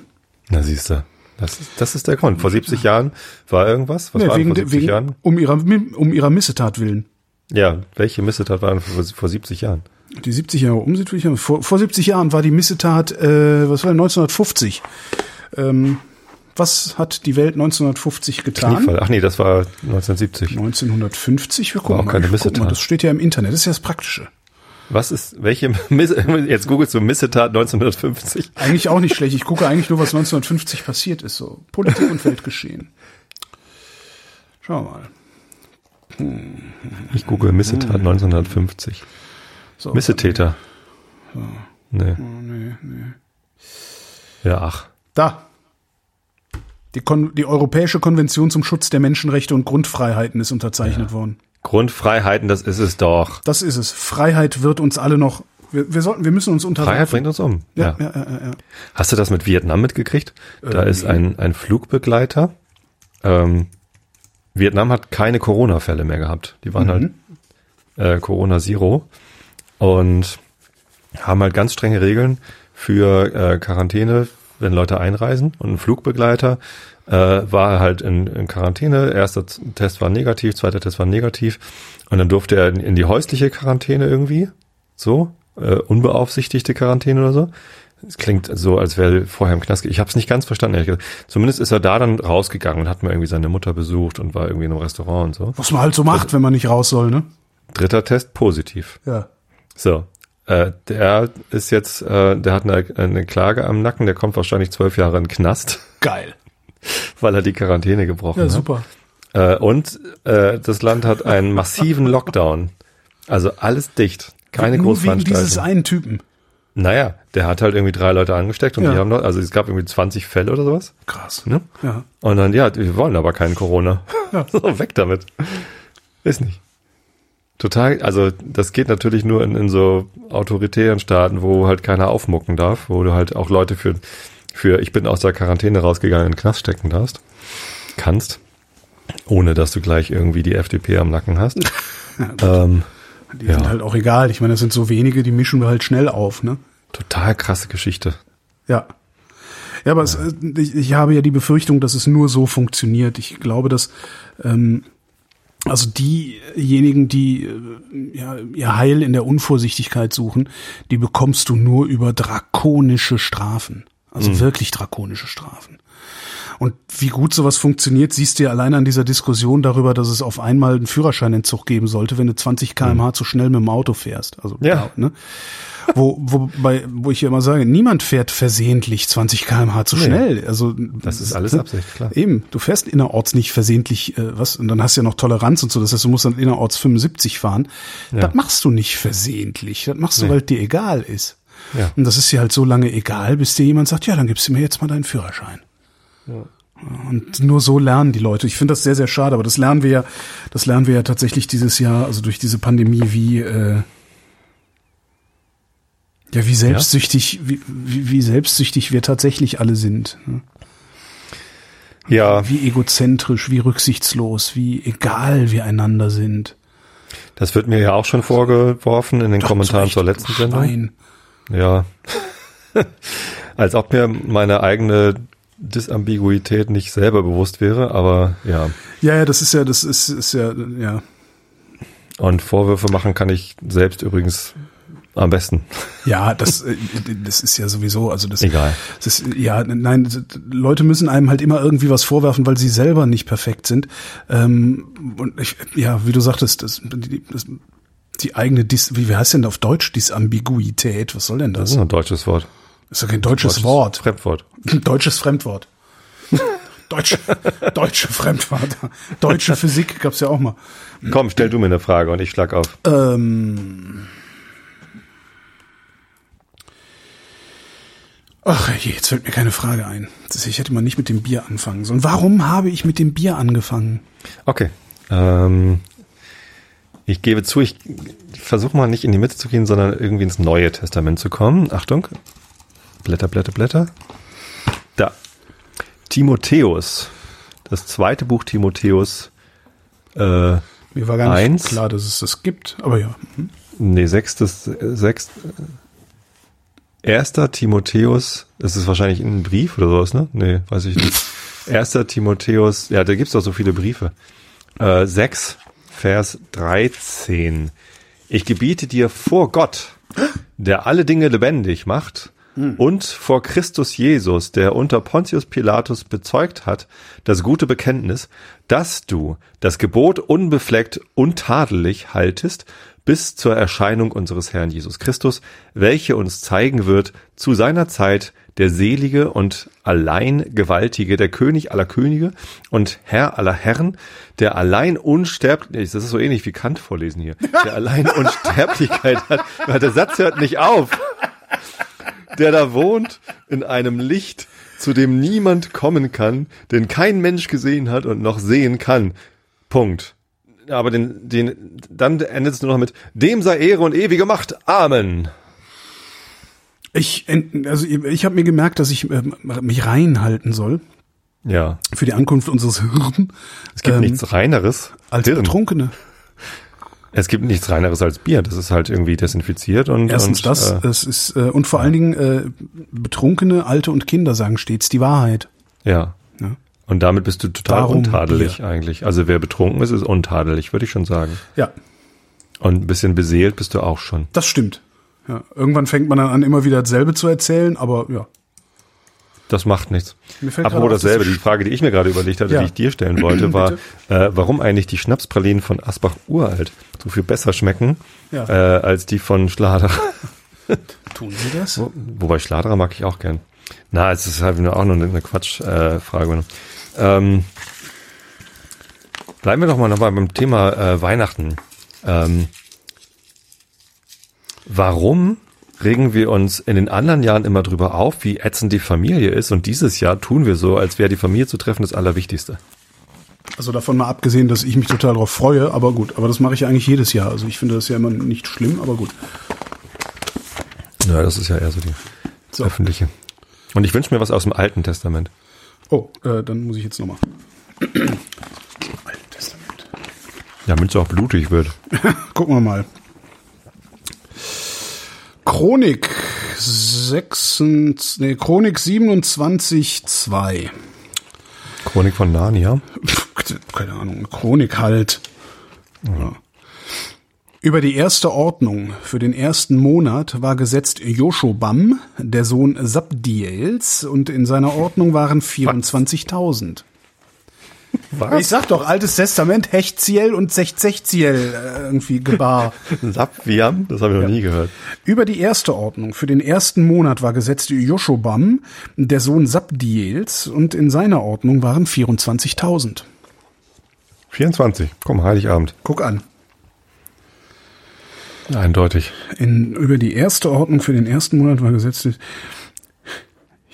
Na siehst du. Das ist, das ist der Grund. Vor 70 Jahren war irgendwas? Was Ja, war wegen, vor de- 70 wegen, Jahren? um, ihrer, um ihrer Missetat willen. Ja, welche Missetat war denn vor, vor 70 Jahren? Die 70 Jahre um sind, vor, vor 70 Jahren war die Missetat, äh, was war denn, 1950. Ähm, was hat die Welt 1950 getan? Kniefall. Ach nee, das war 1970. 1950, wir gucken War auch mal. keine ich guck mal, das steht ja im Internet, das ist ja das Praktische. Was ist, welche, jetzt googelst du Missetat 1950. Eigentlich auch nicht schlecht. Ich gucke eigentlich nur, was 1950 passiert ist. So Politik und Weltgeschehen. Schauen wir mal. Ich google Missetat 1950. So, Missetäter. Nee. Ja, ach. Da. Die, Kon die Europäische Konvention zum Schutz der Menschenrechte und Grundfreiheiten ist unterzeichnet worden. Grundfreiheiten, das ist es doch. Das ist es. Freiheit wird uns alle noch. Wir, wir sollten, wir müssen uns Freiheit unterwerfen. bringt uns um. Ja, ja, ja, ja, ja. Hast du das mit Vietnam mitgekriegt? Da Ähm, ist ein, ein Flugbegleiter. Ähm, Vietnam hat keine Corona-Fälle mehr gehabt. Die waren halt äh, Corona Zero und haben halt ganz strenge Regeln für äh, Quarantäne, wenn Leute einreisen. Und ein Flugbegleiter äh, war halt in, in Quarantäne. Erster Test war negativ, zweiter Test war negativ. Und dann durfte er in, in die häusliche Quarantäne irgendwie. So, äh, unbeaufsichtigte Quarantäne oder so. Es klingt so, als wäre er vorher im Knast. Ich habe es nicht ganz verstanden. ehrlich gesagt. Zumindest ist er da dann rausgegangen und hat mal irgendwie seine Mutter besucht und war irgendwie in einem Restaurant und so. Was man halt so macht, wenn man nicht raus soll, ne? Dritter Test positiv. Ja. So, äh, der ist jetzt, äh, der hat eine, eine Klage am Nacken. Der kommt wahrscheinlich zwölf Jahre in den Knast, Geil. weil er die Quarantäne gebrochen Ja, hat. super. Äh, und äh, das Land hat einen massiven Lockdown. Also alles dicht. Keine Nur wegen dieses einen Typen. Naja, der hat halt irgendwie drei Leute angesteckt und Ja. die haben noch, also es gab irgendwie 20 Fälle oder sowas. Krass. Ne? Ja. Und dann, ja, wir wollen aber keinen Corona. Ja. so, weg damit. Ist nicht. Total, also das geht natürlich nur in, in so autoritären Staaten, wo halt keiner aufmucken darf, wo du halt auch Leute für, für ich bin aus der Quarantäne rausgegangen in den Knast stecken darfst, kannst, ohne dass du gleich irgendwie die FDP am Nacken hast. ähm, Die Ja. sind halt auch egal. Ich meine, das sind so wenige, die mischen wir halt schnell auf, ne? total krasse Geschichte. Ja. Ja, aber Es, äh, ich, ich habe ja die Befürchtung, dass es nur so funktioniert. Ich glaube, dass ähm, also diejenigen, die äh, ja, ihr Heil in der Unvorsichtigkeit suchen, die bekommst du nur über drakonische Strafen. Also wirklich drakonische Strafen. Und wie gut sowas funktioniert, siehst du ja allein an dieser Diskussion darüber, dass es auf einmal einen Führerscheinentzug geben sollte, wenn du 20 kmh zu schnell mit dem Auto fährst. Also Ja. ne? wo, wo, bei, wo ich ja immer sage, niemand fährt versehentlich 20 kmh zu Nee. schnell. Also Das ist alles Absicht, klar. Eben, du fährst innerorts nicht versehentlich äh, was und dann hast du ja noch Toleranz und so. Das heißt, du musst dann innerorts 75 fahren. Das machst du nicht versehentlich. Das machst du, Nee. weil dir egal ist. Ja. Und das ist dir halt so lange egal, bis dir jemand sagt, ja, dann gibst du mir jetzt mal deinen Führerschein. Und nur so lernen die Leute. Ich finde das sehr, sehr schade, aber das lernen wir ja, das lernen wir ja tatsächlich dieses Jahr, also durch diese Pandemie, wie äh, ja, wie selbstsüchtig, wie, wie, wie selbstsüchtig wir tatsächlich alle sind. ne? Ja, Wie egozentrisch, wie rücksichtslos, wie egal wir einander sind. Das wird mir ja auch schon vorgeworfen in den Doch, Kommentaren zur letzten Sendung. Schwein. Ja. Als ob mir meine eigene Disambiguität nicht selber bewusst wäre, aber ja. Ja, ja, das ist ja, das ist, ist ja, ja. Und Vorwürfe machen kann ich selbst übrigens am besten. Ja, das, äh, das ist ja sowieso, also das, Egal. das ist, ja, nein, Leute müssen einem halt immer irgendwie was vorwerfen, weil sie selber nicht perfekt sind. Ähm, und ich, ja, wie du sagtest, das, die, das, die eigene, Dis, wie heißt denn auf Deutsch Disambiguität? Was soll denn Das das? ist ein deutsches Wort. Ist doch kein deutsches Deutsches Wort. Fremdwort. Deutsches Fremdwort. Deutsche, deutsche Fremdwort. Deutsche Physik gab's ja auch mal. Komm, stell du mir eine Frage und ich schlag auf. Ähm. Ach je, jetzt fällt mir keine Frage ein. Ich hätte mal nicht mit dem Bier anfangen sollen. Warum habe ich mit dem Bier angefangen? Okay. Ähm, ich gebe zu, ich versuche mal nicht in die Mitte zu gehen, sondern irgendwie ins Neue Testament zu kommen. Achtung. Blätter, Blätter, Blätter. Da. Timotheus. Das zweite Buch Timotheus. Äh, Mir war gar nicht Eins. klar, dass es das gibt. Aber ja. hm. nee, sechstes, sechst, erster Timotheus. Das ist wahrscheinlich ein Brief oder sowas, ne? Nee, weiß ich nicht. Erster Timotheus. Ja, da gibt's doch so viele Briefe. Äh, 6, Vers 13. Ich gebiete dir vor Gott, der alle Dinge lebendig macht, und vor Christus Jesus, der unter Pontius Pilatus bezeugt hat, das gute Bekenntnis, dass du das Gebot unbefleckt und tadelig haltest, bis zur Erscheinung unseres Herrn Jesus Christus, welche uns zeigen wird zu seiner Zeit der selige und allein gewaltige, der König aller Könige und Herr aller Herren, der allein unsterblich, das ist so ähnlich wie Kant vorlesen hier, der allein Unsterblichkeit hat, weil der Satz hört nicht auf, der da wohnt in einem Licht, zu dem niemand kommen kann, den kein Mensch gesehen hat und noch sehen kann. Punkt. Aber den, den, dann endet es nur noch mit, dem sei Ehre und ewige Macht. Amen. Ich, also ich, habe mir gemerkt, dass ich ähm, mich reinhalten soll Ja. für die Ankunft unseres Hirn Es gibt Ähm, nichts Reineres. als Hirn. Betrunkene. Es gibt nichts Reineres als Bier. Das ist halt irgendwie desinfiziert und. Erstens und, das, Äh, es ist äh, und vor allen Dingen äh, Betrunkene, Alte und Kinder sagen stets die Wahrheit. ja. Ja. Und damit bist du total Darum untadelig Bier. eigentlich. Also wer betrunken ist, ist untadelig, würde ich schon sagen. Ja, Und ein bisschen beseelt bist du auch schon. das stimmt. Ja, irgendwann fängt man dann an, immer wieder dasselbe zu erzählen, aber ja. Das macht nichts. Apropos dasselbe, dass- die Frage, die ich mir gerade überlegt hatte, Ja. die ich dir stellen wollte, war, äh, warum eigentlich die Schnapspralinen von Asbach uralt so viel besser schmecken Ja. äh, als die von Schladerer. Tun Sie das? Wo- Wobei Schladerer mag ich auch gern. Na, es ist halt nur auch nur eine Quatschfrage. Äh, ähm, bleiben wir doch mal nochmal beim Thema äh, Weihnachten. Ähm, warum regen wir uns in den anderen Jahren immer drüber auf, wie ätzend die Familie ist und dieses Jahr tun wir so, als wäre die Familie zu treffen das Allerwichtigste. Also davon mal abgesehen, dass ich mich total darauf freue, aber gut, aber das mache ich eigentlich jedes Jahr. Also ich finde das ja immer nicht schlimm, aber gut. Ja, das ist ja eher so die So. öffentliche. Und ich wünsche mir was aus dem Alten Testament. Oh, äh, dann muss ich jetzt nochmal. Altes Testament. Ja, damit es auch blutig wird. Gucken wir mal. Chronik 6, nee, Chronik 27, 2. Chronik von Narnia. Keine Ahnung, Chronik halt. Ja. Über die erste Ordnung für den ersten Monat war gesetzt Joschobam, der Sohn Sabdiels, und in seiner Ordnung waren 24.000. Was? Ich sag doch, Altes Testament, Hechziel und Sechzechziel äh, irgendwie gebar. Sapviam? Das habe ich noch nie gehört. Über die erste Ordnung für den ersten Monat war gesetzt Joschobam, der Sohn Sabdiels, und in seiner Ordnung waren 24.000. 24. Komm, Heiligabend. Guck an. Eindeutig. In, über die erste Ordnung für den ersten Monat war gesetzt.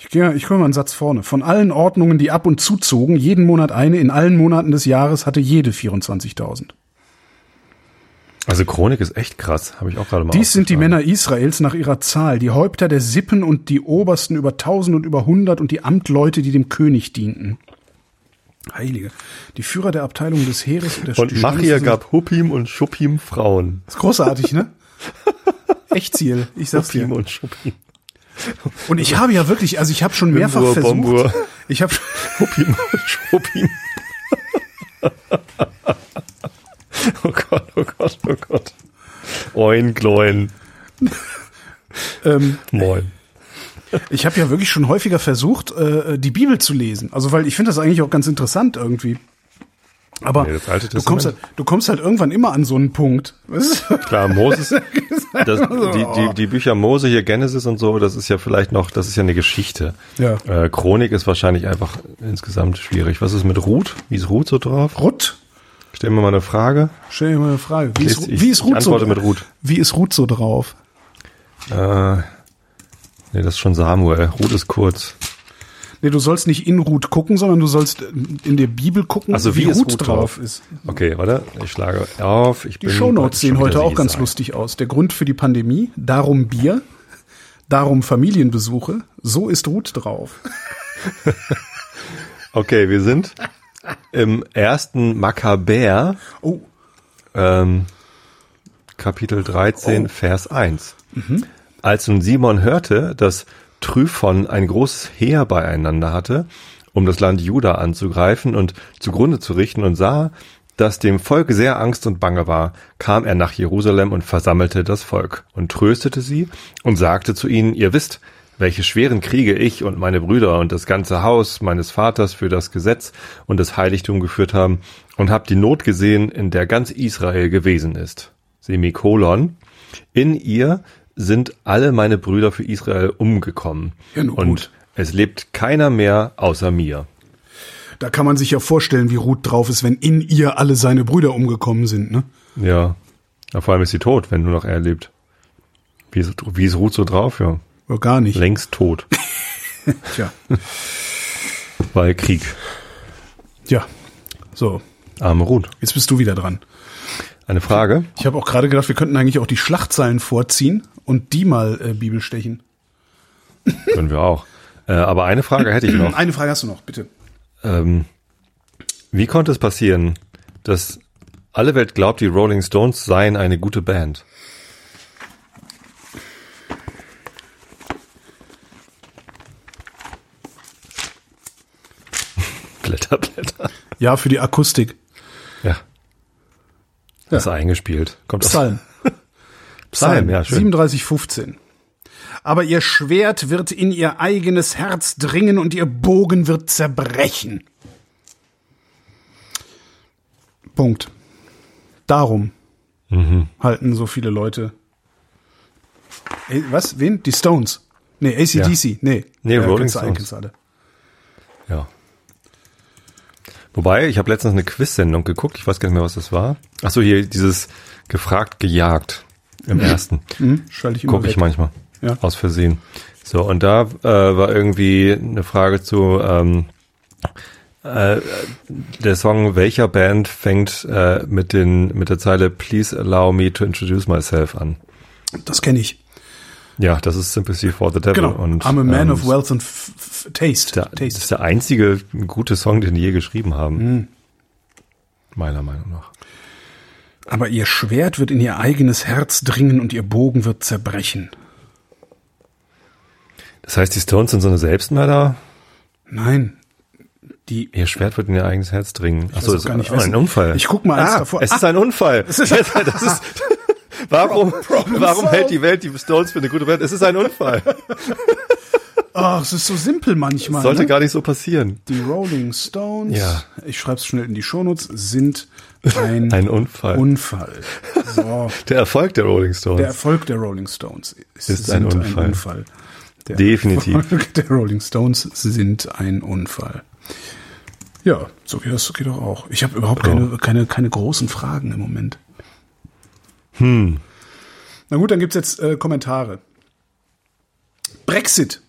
Ich gehe, ich komme mal einen Satz vorne. Von allen Ordnungen, die ab und zuzogen, jeden Monat eine, in allen Monaten des Jahres hatte jede 24.000. Also Chronik ist echt krass. Habe ich auch gerade mal Dies sind die. Männer Israels nach ihrer Zahl, die Häupter der Sippen und die Obersten über tausend und über hundert und die Amtleute, die dem König dienten. Heilige. Die Führer der Abteilung des Heeres und der Und Ständigsten- gab Huppim und Schuppim Frauen. ist großartig, ne? Echtziel, ich sag's dir. Huppim und Schuppim. Und ich habe ja wirklich, also ich habe schon mehrfach Bimbur, versucht. Bombur. Ich habe Schuppim. Oh Gott, oh Gott, oh Gott. Oin, gloin, ähm, moin. ich habe ja wirklich schon häufiger versucht, äh, die Bibel zu lesen. Also weil ich finde das eigentlich auch ganz interessant irgendwie. Aber Nee, du kommst halt, du kommst halt irgendwann immer an so einen Punkt. Klar, Moses, das, die, die, die Bücher Mose hier, Genesis und so, das ist ja vielleicht noch, das ist ja eine Geschichte. Ja. Äh, Chronik ist wahrscheinlich einfach insgesamt schwierig. Was ist mit Ruth? Wie ist Ruth so drauf? Ruth? Stell mir mal eine Frage. Stell dir mal eine Frage. Wie ist, Ich- wie ist Ruth so antworte mit Ruth. Wie ist Ruth so drauf? Äh, nee, das ist schon Samuel. Ruth ist kurz. Nee, du sollst nicht in Ruth gucken, sondern du sollst in der Bibel gucken, Also, wie wie Ruth Ruth drauf drauf? ist. Okay, warte. Ich schlage auf. Ich Die bin Shownotes sehen heute auch ganz sein. lustig aus. Der Grund für die Pandemie, darum Bier, darum Familienbesuche, so ist Ruth drauf. Okay, wir sind im ersten Makkabäer, Oh, ähm, Kapitel 13, Oh. Vers 1. Als nun Simon hörte, dass Tryphon ein großes Heer beieinander hatte, um das Land Juda anzugreifen und zugrunde zu richten und sah, dass dem Volk sehr Angst und Bange war, kam er nach Jerusalem und versammelte das Volk und tröstete sie und sagte zu ihnen, ihr wisst, welche schweren Kriege ich und meine Brüder und das ganze Haus meines Vaters für das Gesetz und das Heiligtum geführt haben und habt die Not gesehen, in der ganz Israel gewesen ist. Semikolon. In ihr sind alle meine Brüder für Israel umgekommen. Ja, nun und gut. es lebt keiner mehr außer mir. da kann man sich ja vorstellen, wie Ruth drauf ist, wenn in ihr alle seine Brüder umgekommen sind, ne? Ja. ja. Vor allem ist sie tot, wenn nur noch er lebt. Wie ist, wie ist Ruth so drauf? Ja. Oder gar nicht. Längst tot. Tja, Weil Krieg. ja. So, Arme Ruth. jetzt bist du wieder dran. Eine Frage. Ich habe auch gerade gedacht, wir könnten eigentlich auch die Schlachtzeilen vorziehen und die mal äh, Bibel stechen. Können wir auch. Äh, aber eine Frage hätte ich noch. Eine Frage hast du noch, bitte. Ähm, wie konnte es passieren, dass alle Welt glaubt, die Rolling Stones seien eine gute Band? Blätter, Blätter. Ja, für die Akustik. Ja. Das ist eingespielt. Kommt aus Psalm. Psalm, ja, schön. 37,15. Aber ihr Schwert wird in ihr eigenes Herz dringen und ihr Bogen wird zerbrechen. Punkt. Darum Mhm. halten so viele Leute. Was? Wen? Die Stones. Nee, ACDC. Nee. Nee, Rolling kennst du alle, Stones. alle. Ja. Wobei, ich habe letztens eine Quiz-Sendung geguckt, ich weiß gar nicht mehr, was das war. Ach so, hier dieses gefragt, gejagt im ersten. Hm? Schalte ich immer Gucke ich manchmal. Ja. Aus Versehen. So, und da äh, war irgendwie eine Frage zu ähm, äh, der Song welcher Band fängt äh, mit den mit der Zeile Please allow me to introduce myself an. Das kenne ich. Ja, das ist Sympathy for the Devil. Genau. Und, I'm a man ähm, of wealth and taste. der, das taste. ist der einzige gute Song, den die je geschrieben haben. Hm. Meiner Meinung nach. Aber ihr Schwert wird in ihr eigenes Herz dringen und ihr Bogen wird zerbrechen. Das heißt, die Stones sind so eine Selbstmörder? Nein. Die Ihr Schwert wird in ihr eigenes Herz dringen. Achso, das ist gar nicht, oh, ein Unfall. Ich guck mal eins ah, davor. Es Ah. ist ein Unfall. das ist, warum warum hält die Welt die Stones für eine gute Band? Es ist ein Unfall. Ach, es ist so simpel manchmal. Sollte ne? gar nicht so passieren. Die Rolling Stones, Ja. ich schreibe es schnell in die Shownotes, sind ein, Ein Unfall. Unfall. So, Der Erfolg der Rolling Stones. der Erfolg der Rolling Stones ist, Ist ein Unfall. Unfall. Der Definitiv. Erfolg der Rolling Stones sind ein Unfall. Ja, so geht das geht doch auch. Ich habe überhaupt keine, keine, keine großen Fragen im Moment. Hm. Na gut, dann gibt's jetzt äh, Kommentare. Brexit.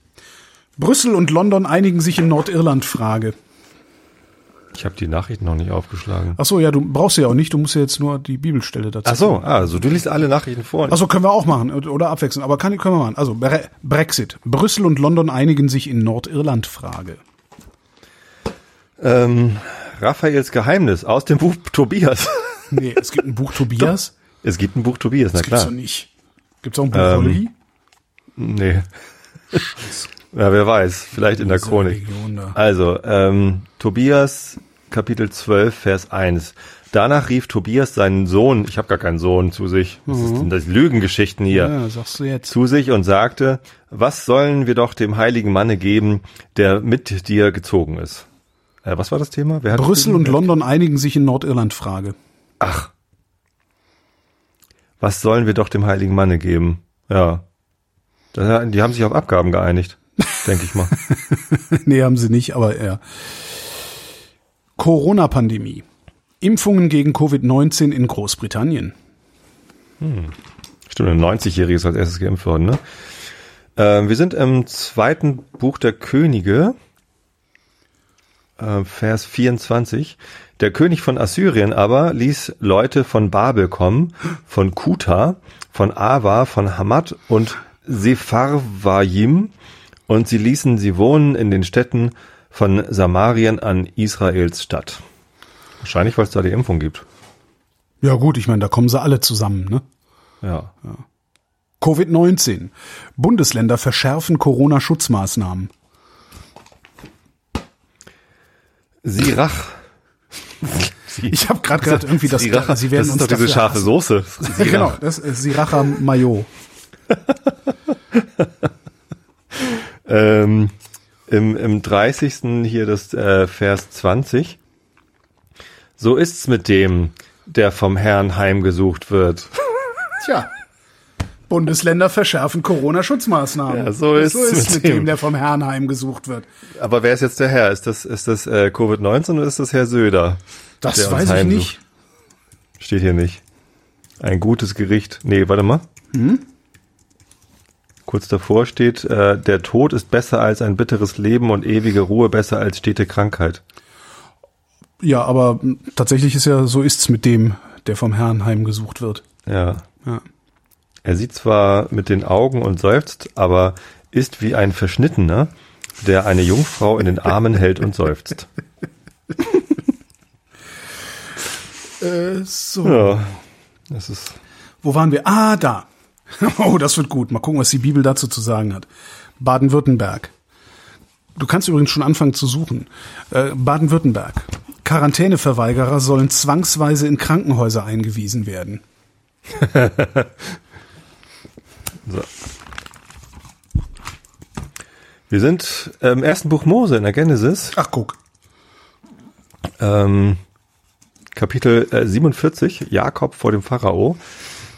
Brüssel und London einigen sich in Nordirland-Frage. ich habe die Nachrichten noch nicht aufgeschlagen. Ach so, ja, du brauchst sie ja auch nicht, du musst ja jetzt nur die Bibelstelle dazu. Ach so, also du liest alle Nachrichten vor. Ach so, können wir auch machen oder abwechseln, aber kann, können wir machen. Also Bre Brexit. Brüssel und London einigen sich in Nordirland-Frage. Ähm, Raphaels Geheimnis aus dem Buch Tobias. Nee, es gibt ein Buch Tobias. Es gibt ein Buch Tobias, na Das gibt's klar. doch nicht. Gibt's auch ein Buch Ähm? Nee. Ja, wer weiß, vielleicht in der Chronik. Also, ähm, Tobias, Kapitel 12, Vers 1. Danach rief Tobias seinen Sohn, ich habe gar keinen Sohn, zu sich, das sind das Lügengeschichten hier, Ja, sagst du jetzt. zu sich und sagte, was sollen wir doch dem heiligen Manne geben, der mit dir gezogen ist? Äh, was war das Thema? Wer hat Brüssel und? London einigen sich in Nordirland-Frage. Ach. Was sollen wir doch dem heiligen Manne geben? Ja. Die haben sich auf Abgaben geeinigt, denke ich mal. nee, haben sie nicht, aber ja. Corona-Pandemie. Impfungen gegen Covid-19 in Großbritannien. Stimmt, ein 90-Jähriges als erstes geimpft worden, ne? Ähm, wir sind im zweiten Buch der Könige, äh, Vers 24. Der König von Assyrien aber ließ Leute von Babel kommen, von Kuta, von Ava, von Hamad und Sepharvaim, und sie ließen sie wohnen in den Städten von Samarien an Israels Stadt. Wahrscheinlich, weil es da die Impfung gibt. Ja gut, ich meine, da kommen sie alle zusammen, ne? Ja. Covid-19. Bundesländer verschärfen Corona-Schutzmaßnahmen. Sirach. Ich habe gerade gedacht, irgendwie, dass Sriracha, sie werden das uns ist doch diese scharfe. Soße. Ja, genau, das ist Siracha Mayo. Ähm, im, Im 30. hier das äh, Vers 20. So ist's mit dem, der vom Herrn heimgesucht wird. Tja. Bundesländer verschärfen Corona-Schutzmaßnahmen. Ja, so ist's so ist mit mit dem, der vom Herrn heimgesucht wird. Aber wer ist jetzt der Herr? Ist das, ist das äh, Covid-19 oder ist das Herr Söder? Das weiß ich nicht. Steht hier nicht. Ein gutes Gericht. Nee, warte mal. Hm? Kurz davor steht, äh, der Tod ist besser als ein bitteres Leben und ewige Ruhe besser als stete Krankheit. Ja, aber tatsächlich ist ja, so ist's mit dem, der vom Herrn heimgesucht wird. Ja. Ja. Er sieht zwar mit den Augen und seufzt, aber ist wie ein Verschnittener, der eine Jungfrau in den Armen hält und seufzt. Äh, so. Ja, das ist. Wo waren wir? Ah, da. Oh, das wird gut. Mal gucken, was die Bibel dazu zu sagen hat. Baden-Württemberg. Du kannst übrigens schon anfangen zu suchen. Äh, Baden-Württemberg. Quarantäneverweigerer sollen zwangsweise in Krankenhäuser eingewiesen werden. So. Wir sind im ersten Buch Mose in der Genesis, Ach, guck. ähm, Kapitel äh, 47, Jakob vor dem Pharao,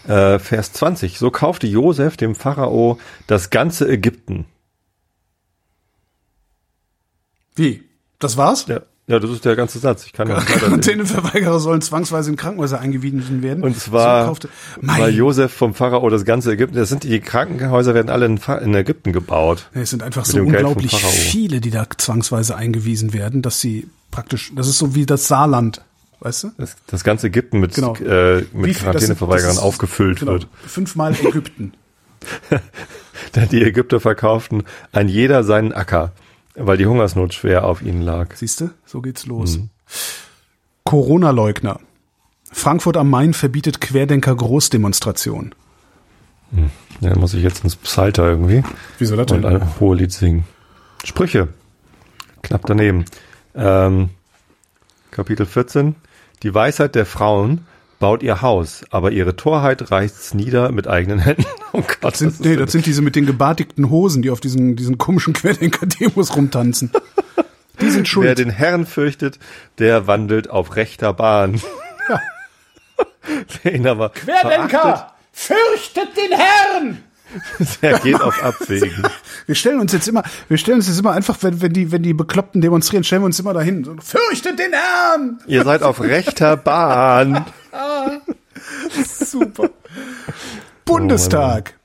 äh, Vers 20. So kaufte Josef dem Pharao das ganze Ägypten. Wie? Das war's? Ja, ja das ist der ganze Satz. Ich kann. Quarantäneverweigerer sollen zwangsweise in Krankenhäuser eingewiesen werden. Und zwar, so Josef vom Pharao das ganze Ägypten, das sind die Krankenhäuser werden alle in, Ägypten gebaut. es sind einfach so unglaublich viele, die da zwangsweise eingewiesen werden, dass sie praktisch, das ist so wie das Saarland, weißt du? Das, das ganze Ägypten mit, Genau. äh, mit Quarantäneverweigerern aufgefüllt Genau, wird. fünfmal Ägypten. Denn die Ägypter verkauften ein jeder seinen Acker, weil die Hungersnot schwer auf ihnen lag. Siehst du? So geht's los. Mhm. Corona-Leugner. Frankfurt am Main verbietet Querdenker-Großdemonstration. Ja, muss ich jetzt ins Psalter irgendwie Wieso das und ein Hohelied singen. Sprüche. Knapp daneben. Ähm, Kapitel 14. Die Weisheit der Frauen baut ihr Haus, aber ihre Torheit reißt's nieder mit eigenen Händen. Oh Gott, Das sind, nee, das sind diese mit den gebartigten Hosen, die auf diesen, diesen komischen Querdenker-Demos rumtanzen. Die sind Wer schuld. den Herrn fürchtet, der wandelt auf rechter Bahn. Ja. Wer ihn aber verachtet, fürchtet den Herrn! der geht auf Abwägen. Wir stellen uns jetzt immer, wir stellen uns jetzt immer einfach, wenn, wenn die, wenn die Bekloppten demonstrieren, stellen wir uns immer dahin. So, fürchtet den Herrn! Ihr seid auf rechter Bahn. Super. Bundestag.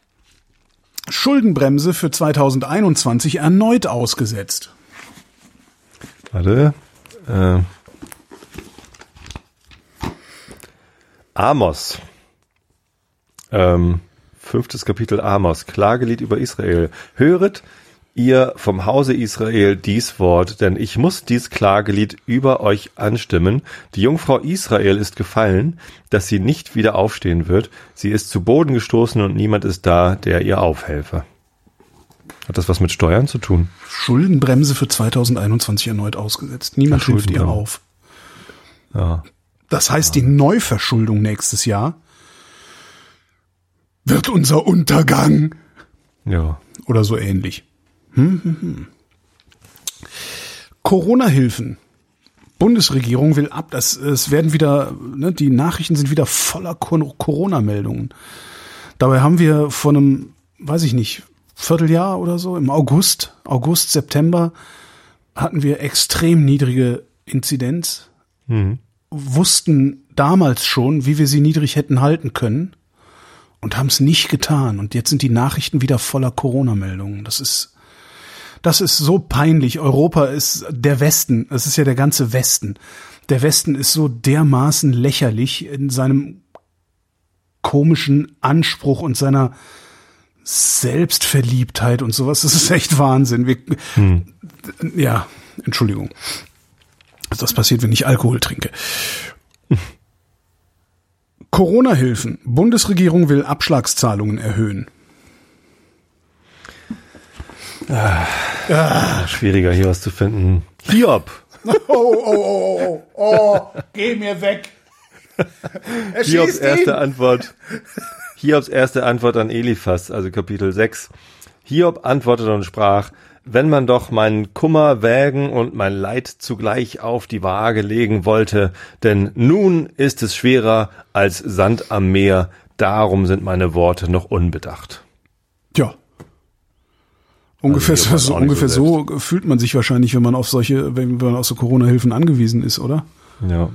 Schuldenbremse für 2021 erneut ausgesetzt. Warte. Äh. Amos. Ähm, fünftes Kapitel Amos. Klagelied über Israel. Höret, ihr vom Hause Israel dies Wort, denn ich muss dies Klagelied über euch anstimmen. Die Jungfrau Israel ist gefallen, dass sie nicht wieder aufstehen wird. Sie ist zu Boden gestoßen und niemand ist da, der ihr aufhelfe. Hat das was mit Steuern zu tun? Schuldenbremse für 2021 erneut ausgesetzt. Niemand hilft ihr auf. Ja. Das heißt, die Neuverschuldung nächstes Jahr wird unser Untergang Ja. oder so ähnlich. Hm, hm, hm. Corona-Hilfen. Bundesregierung will ab, das, es werden wieder, ne, die Nachrichten sind wieder voller Cor- Corona-Meldungen. Dabei haben wir vor einem, weiß ich nicht, Vierteljahr oder so, im August, August, September, hatten wir extrem niedrige Inzidenz, wussten damals schon, wie wir sie niedrig hätten halten können und haben es nicht getan. Und jetzt sind die Nachrichten wieder voller Corona-Meldungen. Das ist, das ist so peinlich. Europa ist der Westen. Es ist ja der ganze Westen. Der Westen ist so dermaßen lächerlich in seinem komischen Anspruch und seiner Selbstverliebtheit und sowas. Das ist echt Wahnsinn. Wir, Ja, Entschuldigung. Das passiert, wenn ich Alkohol trinke. Corona-Hilfen. Bundesregierung will Abschlagszahlungen erhöhen. Schwieriger hier was zu finden. Hiob. Oh, oh, oh, oh, oh, geh mir weg. Er Hiobs erste Antwort. Hiobs erste Antwort an Eliphas, also Kapitel 6. Hiob antwortete und sprach, wenn man doch meinen Kummer wägen und mein Leid zugleich auf die Waage legen wollte, denn nun ist es schwerer als Sand am Meer, darum sind meine Worte noch unbedacht. Ja. Ungefähr, Also so, ungefähr so so fühlt man sich wahrscheinlich, wenn man auf solche, wenn man auf so Corona-Hilfen angewiesen ist, oder? Ja.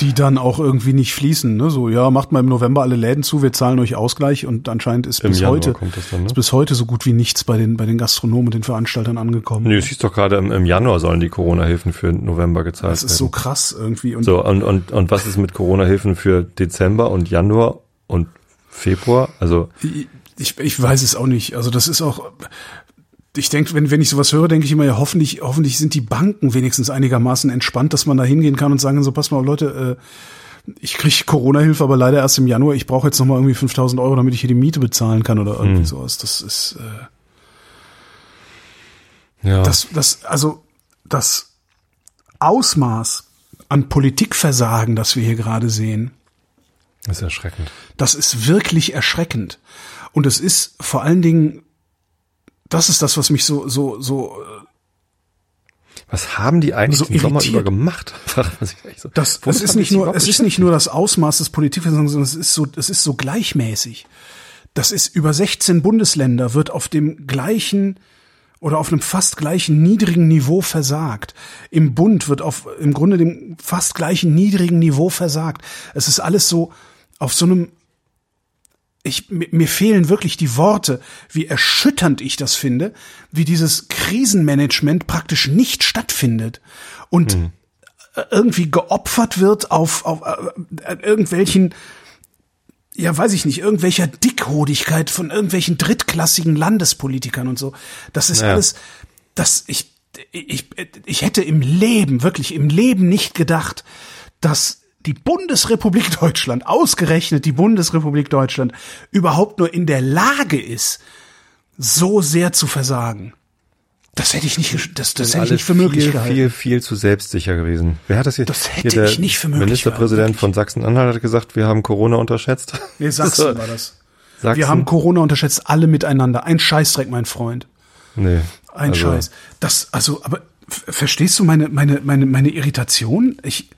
Die dann auch irgendwie nicht fließen, ne? So, ja, macht mal im November alle Läden zu, wir zahlen euch Ausgleich und anscheinend ist Im bis Januar heute, dann, ne? ist bis heute so gut wie nichts bei den, bei den Gastronomen und den Veranstaltern angekommen. Nee, es hieß doch gerade im, im Januar sollen die Corona-Hilfen für November gezahlt das ist so werden. krass irgendwie und So, und, und, und was ist mit Corona-Hilfen für Dezember und Januar und Februar? Also, ich, ich weiß es auch nicht. Also das ist auch, ich denke, wenn, wenn ich sowas höre, denke ich immer, ja, hoffentlich, hoffentlich sind die Banken wenigstens einigermaßen entspannt, dass man da hingehen kann und sagen so, pass mal, Leute, äh, ich kriege Corona-Hilfe, aber leider erst im Januar. Ich brauche jetzt noch mal irgendwie 5000 Euro, damit ich hier die Miete bezahlen kann oder irgendwie Hm. sowas. Das ist, äh, ja. das, das, also das Ausmaß an Politikversagen, das wir hier gerade sehen, ist erschreckend. Das ist wirklich erschreckend. Und es ist vor allen Dingen, das ist das, was mich so, so, so, äh, Was haben die eigentlich So den Sommer über gemacht? So. das, es ist nicht nur, es ist nicht nur das Ausmaß des Politikversagens, sondern es ist so, es ist so gleichmäßig. Das ist über 16 Bundesländer wird auf dem gleichen oder auf einem fast gleichen niedrigen Niveau versagt. Im Bund wird auf im Grunde dem fast gleichen niedrigen Niveau versagt. Es ist alles so auf so einem ich, mir mir fehlen wirklich die Worte, wie erschütternd ich das finde, wie dieses Krisenmanagement praktisch nicht stattfindet und äh, irgendwie geopfert wird auf, auf äh, irgendwelchen, ja, weiß ich nicht, irgendwelcher Dickhodigkeit von irgendwelchen drittklassigen Landespolitikern und so. Das ist Ja. alles, das ich, ich, ich hätte im Leben, wirklich im Leben nicht gedacht, dass die Bundesrepublik Deutschland, ausgerechnet die Bundesrepublik Deutschland, überhaupt nur in der Lage ist, so sehr zu versagen. Das hätte ich nicht, das, das hätte ich nicht für möglich viel, gehalten. viel, viel zu selbstsicher gewesen. Wer hat das hier? Das hier hätte der ich nicht für möglich Ministerpräsident gehalten, von Sachsen-Anhalt hat gesagt, wir haben Corona unterschätzt. Nee, Sachsen war das. Sachsen? Wir haben Corona unterschätzt, alle miteinander. Ein Scheißdreck, mein Freund. nee. Ein also, Scheiß. Das, also, aber verstehst du meine, meine, meine, meine Irritation? Ich,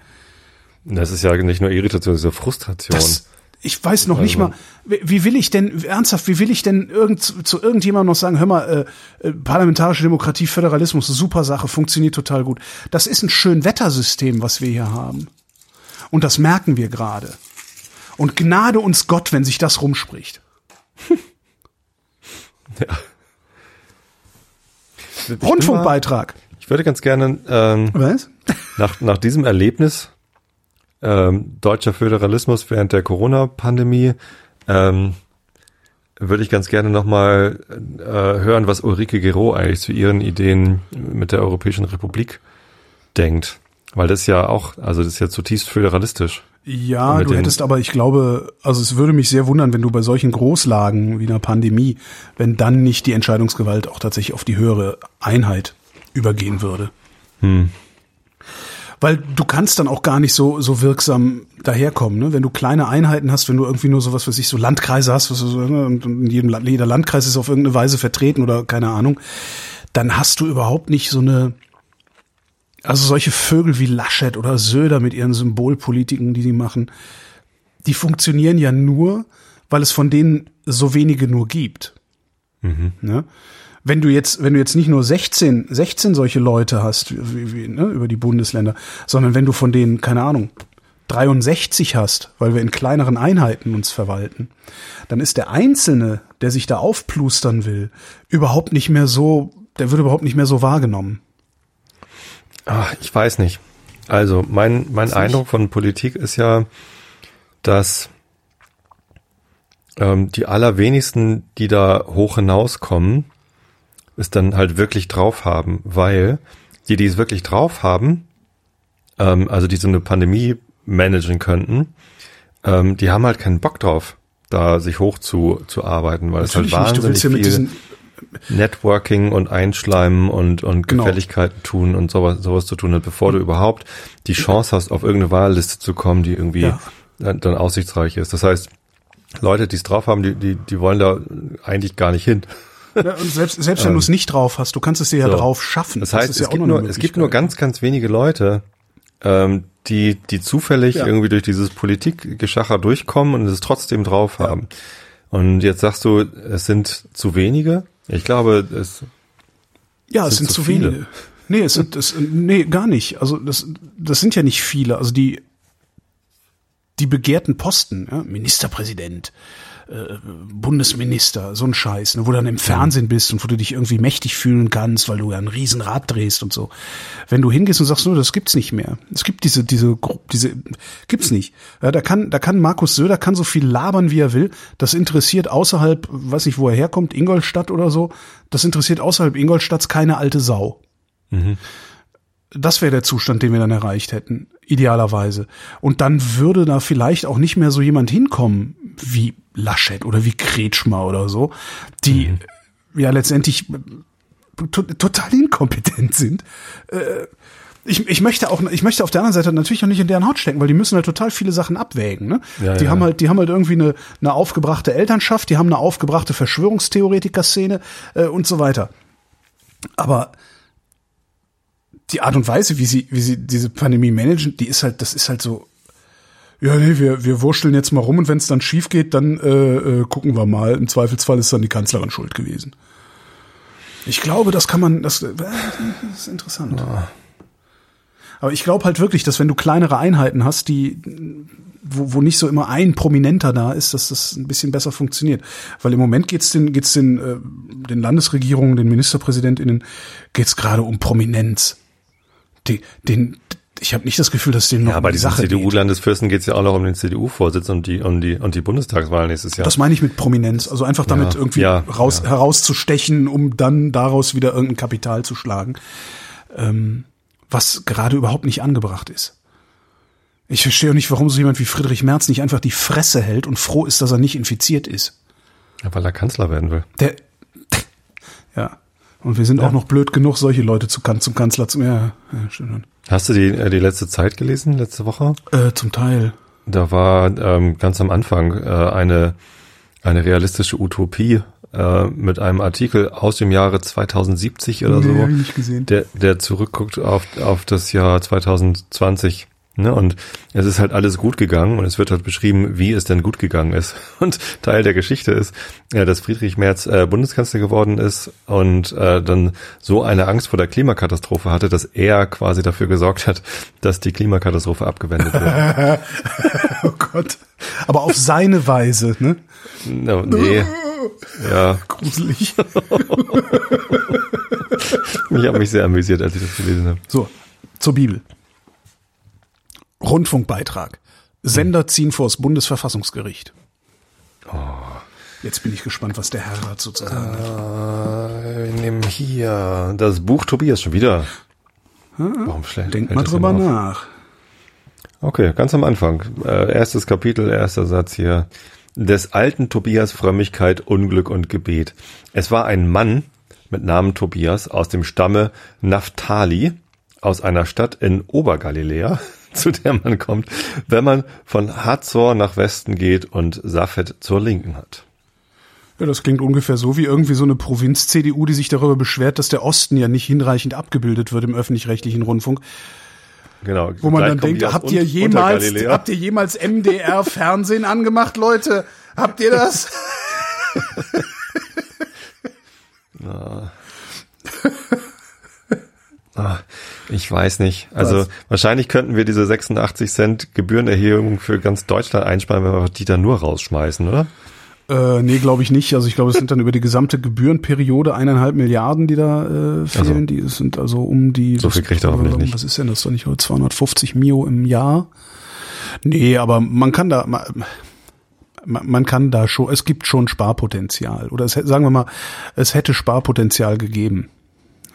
Das ist ja nicht nur Irritation, das ist ja Frustration. das, ich weiß noch nicht Also- mal, wie, wie will ich denn, ernsthaft, wie will ich denn irgend, zu irgendjemandem noch sagen, hör mal, äh, äh, parlamentarische Demokratie, Föderalismus, super Sache, funktioniert total gut. Das ist ein schön Wettersystem, was wir hier haben. Und das merken wir gerade. Und gnade uns Gott, wenn sich das rumspricht. Mal- Rundfunkbeitrag. Ich würde ganz gerne ähm, Was? nach, nach diesem Erlebnis ähm, deutscher Föderalismus während der Corona-Pandemie ähm, würde ich ganz gerne nochmal äh, hören, was Ulrike Gero eigentlich zu ihren Ideen mit der Europäischen Republik denkt. Weil das ja auch, also das ist ja zutiefst föderalistisch. Ja, du hättest aber, ich glaube, also es würde mich sehr wundern, wenn du bei solchen Großlagen wie einer Pandemie, wenn dann nicht die Entscheidungsgewalt auch tatsächlich auf die höhere Einheit übergehen würde. Hm. Weil du kannst dann auch gar nicht so, so wirksam daherkommen, ne? Wenn du kleine Einheiten hast, wenn du irgendwie nur sowas, was ich so Landkreise hast, was so, ne? und in jedem Land, jeder Landkreis ist auf irgendeine Weise vertreten oder keine Ahnung, dann hast du überhaupt nicht so eine, also solche Vögel wie Laschet oder Söder mit ihren Symbolpolitiken, die die machen, die funktionieren ja nur, weil es von denen so wenige nur gibt. Mhm. Ne? Wenn du jetzt, wenn du jetzt nicht nur 16, 16 solche Leute hast, wie, wie, ne, über die Bundesländer, sondern wenn du von denen, keine Ahnung, 63 hast, weil wir in kleineren Einheiten uns verwalten, dann ist der Einzelne, der sich da aufplustern will, überhaupt nicht mehr so, der wird überhaupt nicht mehr so wahrgenommen. Ach, ich weiß nicht. Also mein, mein Eindruck von Politik ist ja, dass ähm, die allerwenigsten, die da hoch hinauskommen, es dann halt wirklich drauf haben, weil die, die es wirklich drauf haben, ähm, also die so eine Pandemie managen könnten, ähm, die haben halt keinen Bock drauf, da sich hoch zu, zu arbeiten, weil Natürlich es halt wahnsinnig nicht. viel Networking und Einschleimen und, und genau. Gefälligkeiten tun und sowas, sowas zu tun hat, bevor du überhaupt die Chance hast, auf irgendeine Wahlliste zu kommen, die irgendwie ja. dann, dann aussichtsreich ist. Das heißt, Leute, die es drauf haben, die, die, die wollen da eigentlich gar nicht hin. Ja, und selbst, selbst wenn ähm, du es nicht drauf hast, du kannst es dir ja so. drauf schaffen. Das heißt, das es, ja gibt nur, es gibt nur ganz, ganz wenige Leute, ähm, die, die zufällig ja. irgendwie durch dieses Politikgeschacher durchkommen und es trotzdem drauf haben. Und jetzt sagst du, es sind zu wenige. Ich glaube, es ja, es sind, sind zu viele. wenige. Nee, es sind es, nee, gar nicht. Also das, das sind ja nicht viele. Also die, die begehrten Posten, ja, Ministerpräsident, äh, Bundesminister, so ein Scheiß, ne, wo du dann im Fernsehen bist und wo du dich irgendwie mächtig fühlen kannst, weil du ja ein Riesenrad drehst und so. Wenn du hingehst und sagst, nur, das gibt's nicht mehr. Es gibt diese, diese, diese, gibt's nicht. Ja, da kann, da kann Markus Söder kann so viel labern, wie er will. Das interessiert außerhalb, weiß nicht, wo er herkommt, Ingolstadt oder so. Das interessiert außerhalb Ingolstadts keine alte Sau. Mhm. Das wäre der Zustand, den wir dann erreicht hätten, idealerweise. Und dann würde da vielleicht auch nicht mehr so jemand hinkommen wie Laschet oder wie Kretschmer oder so, die mhm. ja letztendlich to total inkompetent sind. Äh, ich, ich möchte auch, ich möchte auf der anderen Seite natürlich auch nicht in deren Haut stecken, weil die müssen halt total viele Sachen abwägen. Ne? Ja, die ja. haben halt, die haben halt irgendwie eine, eine aufgebrachte Elternschaft, die haben eine aufgebrachte Verschwörungstheoretiker-Szene äh, und so weiter. Aber die Art und Weise, wie sie, wie sie diese Pandemie managen, die ist halt, das ist halt so. Ja, nee, wir, wir wurschteln jetzt mal rum und wenn es dann schief geht, dann äh, äh, gucken wir mal. Im Zweifelsfall ist dann die Kanzlerin schuld gewesen. Ich glaube, das kann man, das, äh, das ist interessant. Ja. Aber ich glaube halt wirklich, dass wenn du kleinere Einheiten hast, die, wo, wo nicht so immer ein Prominenter da ist, dass das ein bisschen besser funktioniert. Weil im Moment geht's den, geht's den, äh, den Landesregierungen, den MinisterpräsidentInnen, geht's gerade um Prominenz die, den, ich habe nicht das Gefühl, dass denen noch ja, um bei die Sache CDU-Landesfürsten geht es ja auch noch um den CDU-Vorsitz und die, um die, und die Bundestagswahl nächstes Jahr. Das meine ich mit Prominenz. Also einfach damit ja, irgendwie ja, raus, ja. herauszustechen, um dann daraus wieder irgendein Kapital zu schlagen. Ähm, was gerade überhaupt nicht angebracht ist. Ich verstehe auch nicht, warum so jemand wie Friedrich Merz nicht einfach die Fresse hält und froh ist, dass er nicht infiziert ist. Ja, weil er Kanzler werden will. Der, ja. Und wir sind ja. auch noch blöd genug, solche Leute zu, zum Kanzler zu. Ja, ja schön. Hast du die, äh, die letzte Zeit gelesen, letzte Woche? Äh, zum Teil. Da war ähm, ganz am Anfang äh, eine, eine realistische Utopie äh, mit einem Artikel aus dem Jahre 2070 oder nee, so, nicht gesehen. Der, der zurückguckt auf, auf das Jahr 2020. Ne? Und es ist halt alles gut gegangen und es wird halt beschrieben, wie es denn gut gegangen ist. Und Teil der Geschichte ist, ja, dass Friedrich Merz äh, Bundeskanzler geworden ist und äh, dann so eine Angst vor der Klimakatastrophe hatte, dass er quasi dafür gesorgt hat, dass die Klimakatastrophe abgewendet wird. oh Gott. Aber auf seine Weise, ne? No, nee. ja. Gruselig. ich habe mich sehr amüsiert, als ich das gelesen habe. So, zur Bibel. Rundfunkbeitrag. Sender ziehen vors Bundesverfassungsgericht. Oh. Jetzt bin ich gespannt, was der Herr dazu zu sagen hat. Äh, wir nehmen hier das Buch Tobias schon wieder. Warum schlecht? Denk fällt mal drüber nach. Okay, ganz am Anfang. Äh, erstes Kapitel, erster Satz hier. Des alten Tobias Frömmigkeit, Unglück und Gebet. Es war ein Mann mit Namen Tobias aus dem Stamme Naphtali aus einer Stadt in Obergaliläa, zu der man kommt, wenn man von Hazor nach Westen geht und Safed zur Linken hat. Ja, das klingt ungefähr so wie irgendwie so eine Provinz-CDU, die sich darüber beschwert, dass der Osten ja nicht hinreichend abgebildet wird im öffentlich-rechtlichen Rundfunk. Genau. Wo man dann denkt, habt ihr jemals, habt ihr jemals MDR Fernsehen angemacht, Leute? Habt ihr das? Ah, Ich weiß nicht. Also Was? wahrscheinlich könnten wir diese 86 Cent Gebührenerhebung für ganz Deutschland einsparen, wenn wir die dann nur rausschmeißen, oder? Äh, nee, glaube ich nicht. Also ich glaube, es sind dann über die gesamte Gebührenperiode eineinhalb Milliarden, die da äh, fehlen. Also. Die sind also um die. So viel kriegt er hoffentlich nicht. Was ist denn das? Doch nicht 250 Mio im Jahr? Nee, aber man kann da, man, man kann da schon, es gibt schon Sparpotenzial. Oder es, sagen wir mal, es hätte Sparpotenzial gegeben.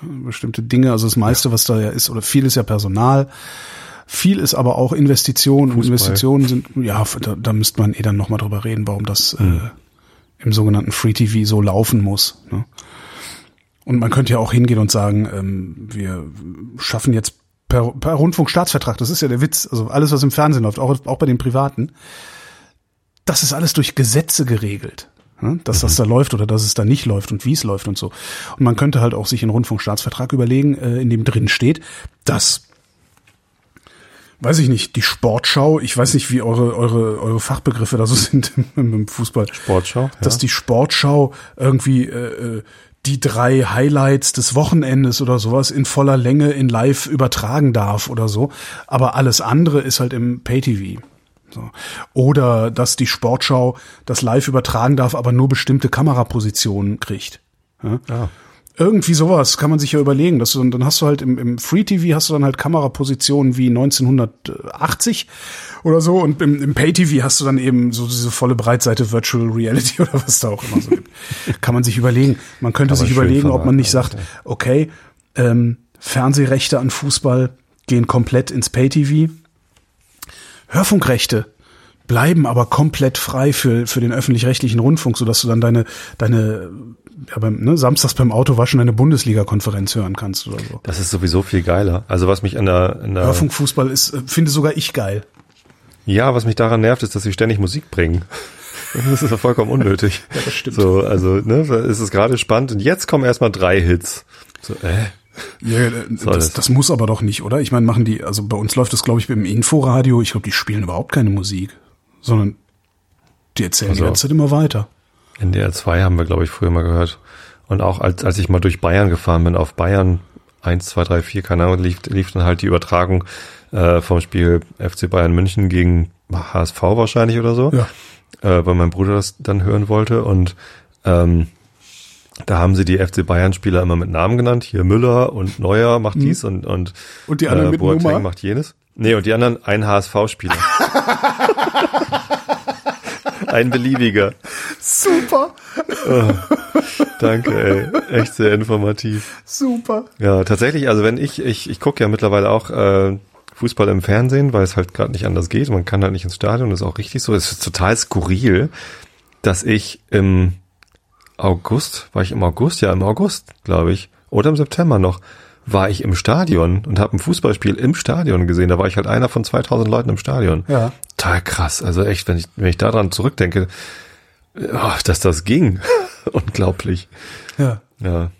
Bestimmte Dinge, also das meiste, was da ja ist, oder viel ist ja Personal. Viel ist aber auch Investitionen und Fußball. Investitionen sind, ja, da, da müsste man eh dann nochmal drüber reden, warum das Hm. äh, im sogenannten Free TV so laufen muss. Ne? Und man könnte ja auch hingehen und sagen, ähm, wir schaffen jetzt per, per Rundfunkstaatsvertrag, das ist ja der Witz, also alles, was im Fernsehen läuft, auch, auch bei den Privaten, das ist alles durch Gesetze geregelt. Ne? Dass das da läuft oder dass es da nicht läuft und wie es läuft und so. Und man könnte halt auch sich einen Rundfunkstaatsvertrag überlegen, äh, in dem drin steht, dass weiß ich nicht, die Sportschau, ich weiß nicht, wie eure, eure, eure Fachbegriffe da so sind im, im Fußball. Sportschau, Dass ja. die Sportschau irgendwie äh, äh, die drei Highlights des Wochenendes oder sowas in voller Länge in live übertragen darf oder so. Aber alles andere ist halt im Pay-TV. So. Oder dass die Sportschau das live übertragen darf, aber nur bestimmte Kamerapositionen kriegt. Ja? Ah. Irgendwie sowas kann man sich ja überlegen. Dass du, dann hast du halt im, im Free TV hast du dann halt Kamerapositionen wie 1980 oder so und im, im Pay TV hast du dann eben so diese volle Breitseite Virtual Reality oder was da auch immer so gibt. kann man sich überlegen. Man könnte man sich überlegen, ob man nicht sagt, okay, ähm, Fernsehrechte an Fußball gehen komplett ins Pay TV. Hörfunkrechte bleiben aber komplett frei für, für den öffentlich-rechtlichen Rundfunk, sodass du dann deine, deine ja, beim, ne, samstags beim Autowaschen eine Bundesliga-Konferenz hören kannst oder so. Das ist sowieso viel geiler. Also was mich an der, an der Hörfunkfußball ist, äh, finde sogar ich geil. ja, was mich daran nervt, ist, dass sie ständig Musik bringen. Das ist ja vollkommen unnötig. Ja, das stimmt. So, also, ne, da ist es gerade spannend und jetzt kommen erstmal drei Hits. So, äh. Ja, äh, das, das muss aber doch nicht, oder? Ich meine, machen die, also bei uns läuft das, glaube ich, im Inforadio, ich glaube, die spielen überhaupt keine Musik, sondern die erzählen die Also- ganze Zeit immer weiter. NDR 2 haben wir, glaube ich, früher mal gehört. Und auch als, als ich mal durch Bayern gefahren bin, auf Bayern 1, 2, 3, 4, keine Ahnung, lief, lief dann halt die Übertragung äh, vom Spiel FC Bayern München gegen HSV wahrscheinlich oder so. Ja. äh, weil mein Bruder das dann hören wollte und ähm, da haben sie die FC Bayern Spieler immer mit Namen genannt. Hier Müller und Neuer macht dies und und Mhm. Und die anderen äh, mit Boateng Nummer? macht jenes. Nee, und die anderen ein HSV Spieler. ein beliebiger. Super, Danke, ey. Echt sehr informativ. super. Ja, tatsächlich, also wenn ich, ich, ich gucke ja mittlerweile auch äh, Fußball im Fernsehen, weil es halt gerade nicht anders geht. Man kann halt nicht ins Stadion, das ist auch richtig so. Es ist total skurril, dass ich im August, war ich im August? Ja, im August, glaube ich. Oder im September noch, war ich im Stadion und habe ein Fußballspiel im Stadion gesehen. Da war ich halt einer von 2000 Leuten im Stadion. Ja. Total krass. Also echt, wenn ich, wenn ich daran zurückdenke, oh, dass das ging. Unglaublich. Ja. Ja.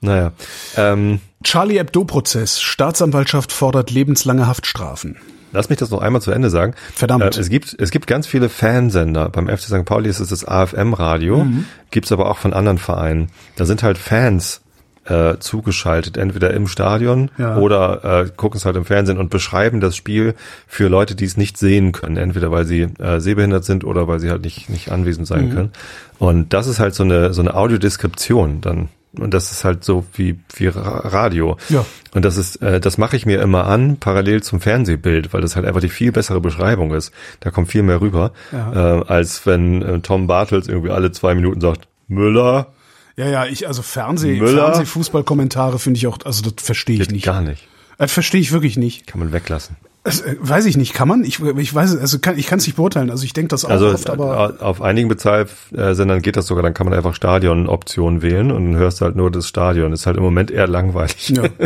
Naja. Ähm, Charlie Hebdo-Prozess. Staatsanwaltschaft fordert lebenslange Haftstrafen. Lass mich das noch einmal zu Ende sagen. Verdammt. Äh, es gibt es gibt ganz viele Fansender. Beim FC St. Pauli ist es das AFM-Radio. Mhm. Gibt's aber auch von anderen Vereinen. Da sind halt Fans äh, zugeschaltet, entweder im Stadion Ja. oder äh, gucken es halt im Fernsehen und beschreiben das Spiel für Leute, die es nicht sehen können, entweder weil sie äh, sehbehindert sind oder weil sie halt nicht nicht anwesend sein Mhm. können. Und das ist halt so eine so eine Audiodeskription dann und das ist halt so wie, wie Radio. Ja. Und das ist, äh, das mache ich mir immer an, parallel zum Fernsehbild, weil das halt einfach die viel bessere Beschreibung ist. Da kommt viel mehr rüber, Ja. äh, als wenn äh, Tom Bartels irgendwie alle zwei Minuten sagt, Müller, Ja, ja, ich, also Fernseh, Müller? Fernsehfußballkommentare finde ich auch, also das verstehe ich geht nicht. gar nicht. Das verstehe ich wirklich nicht. Kann man weglassen. Äh, weiß ich nicht, kann man? Ich, ich weiß also kann, ich kann es nicht beurteilen. Also ich denke das auch Also oft, aber äh, auf einigen Bezahlsendern geht das sogar, dann kann man einfach Stadion-Optionen wählen und dann hörst du halt nur das Stadion. Ist halt im Moment eher langweilig. ja.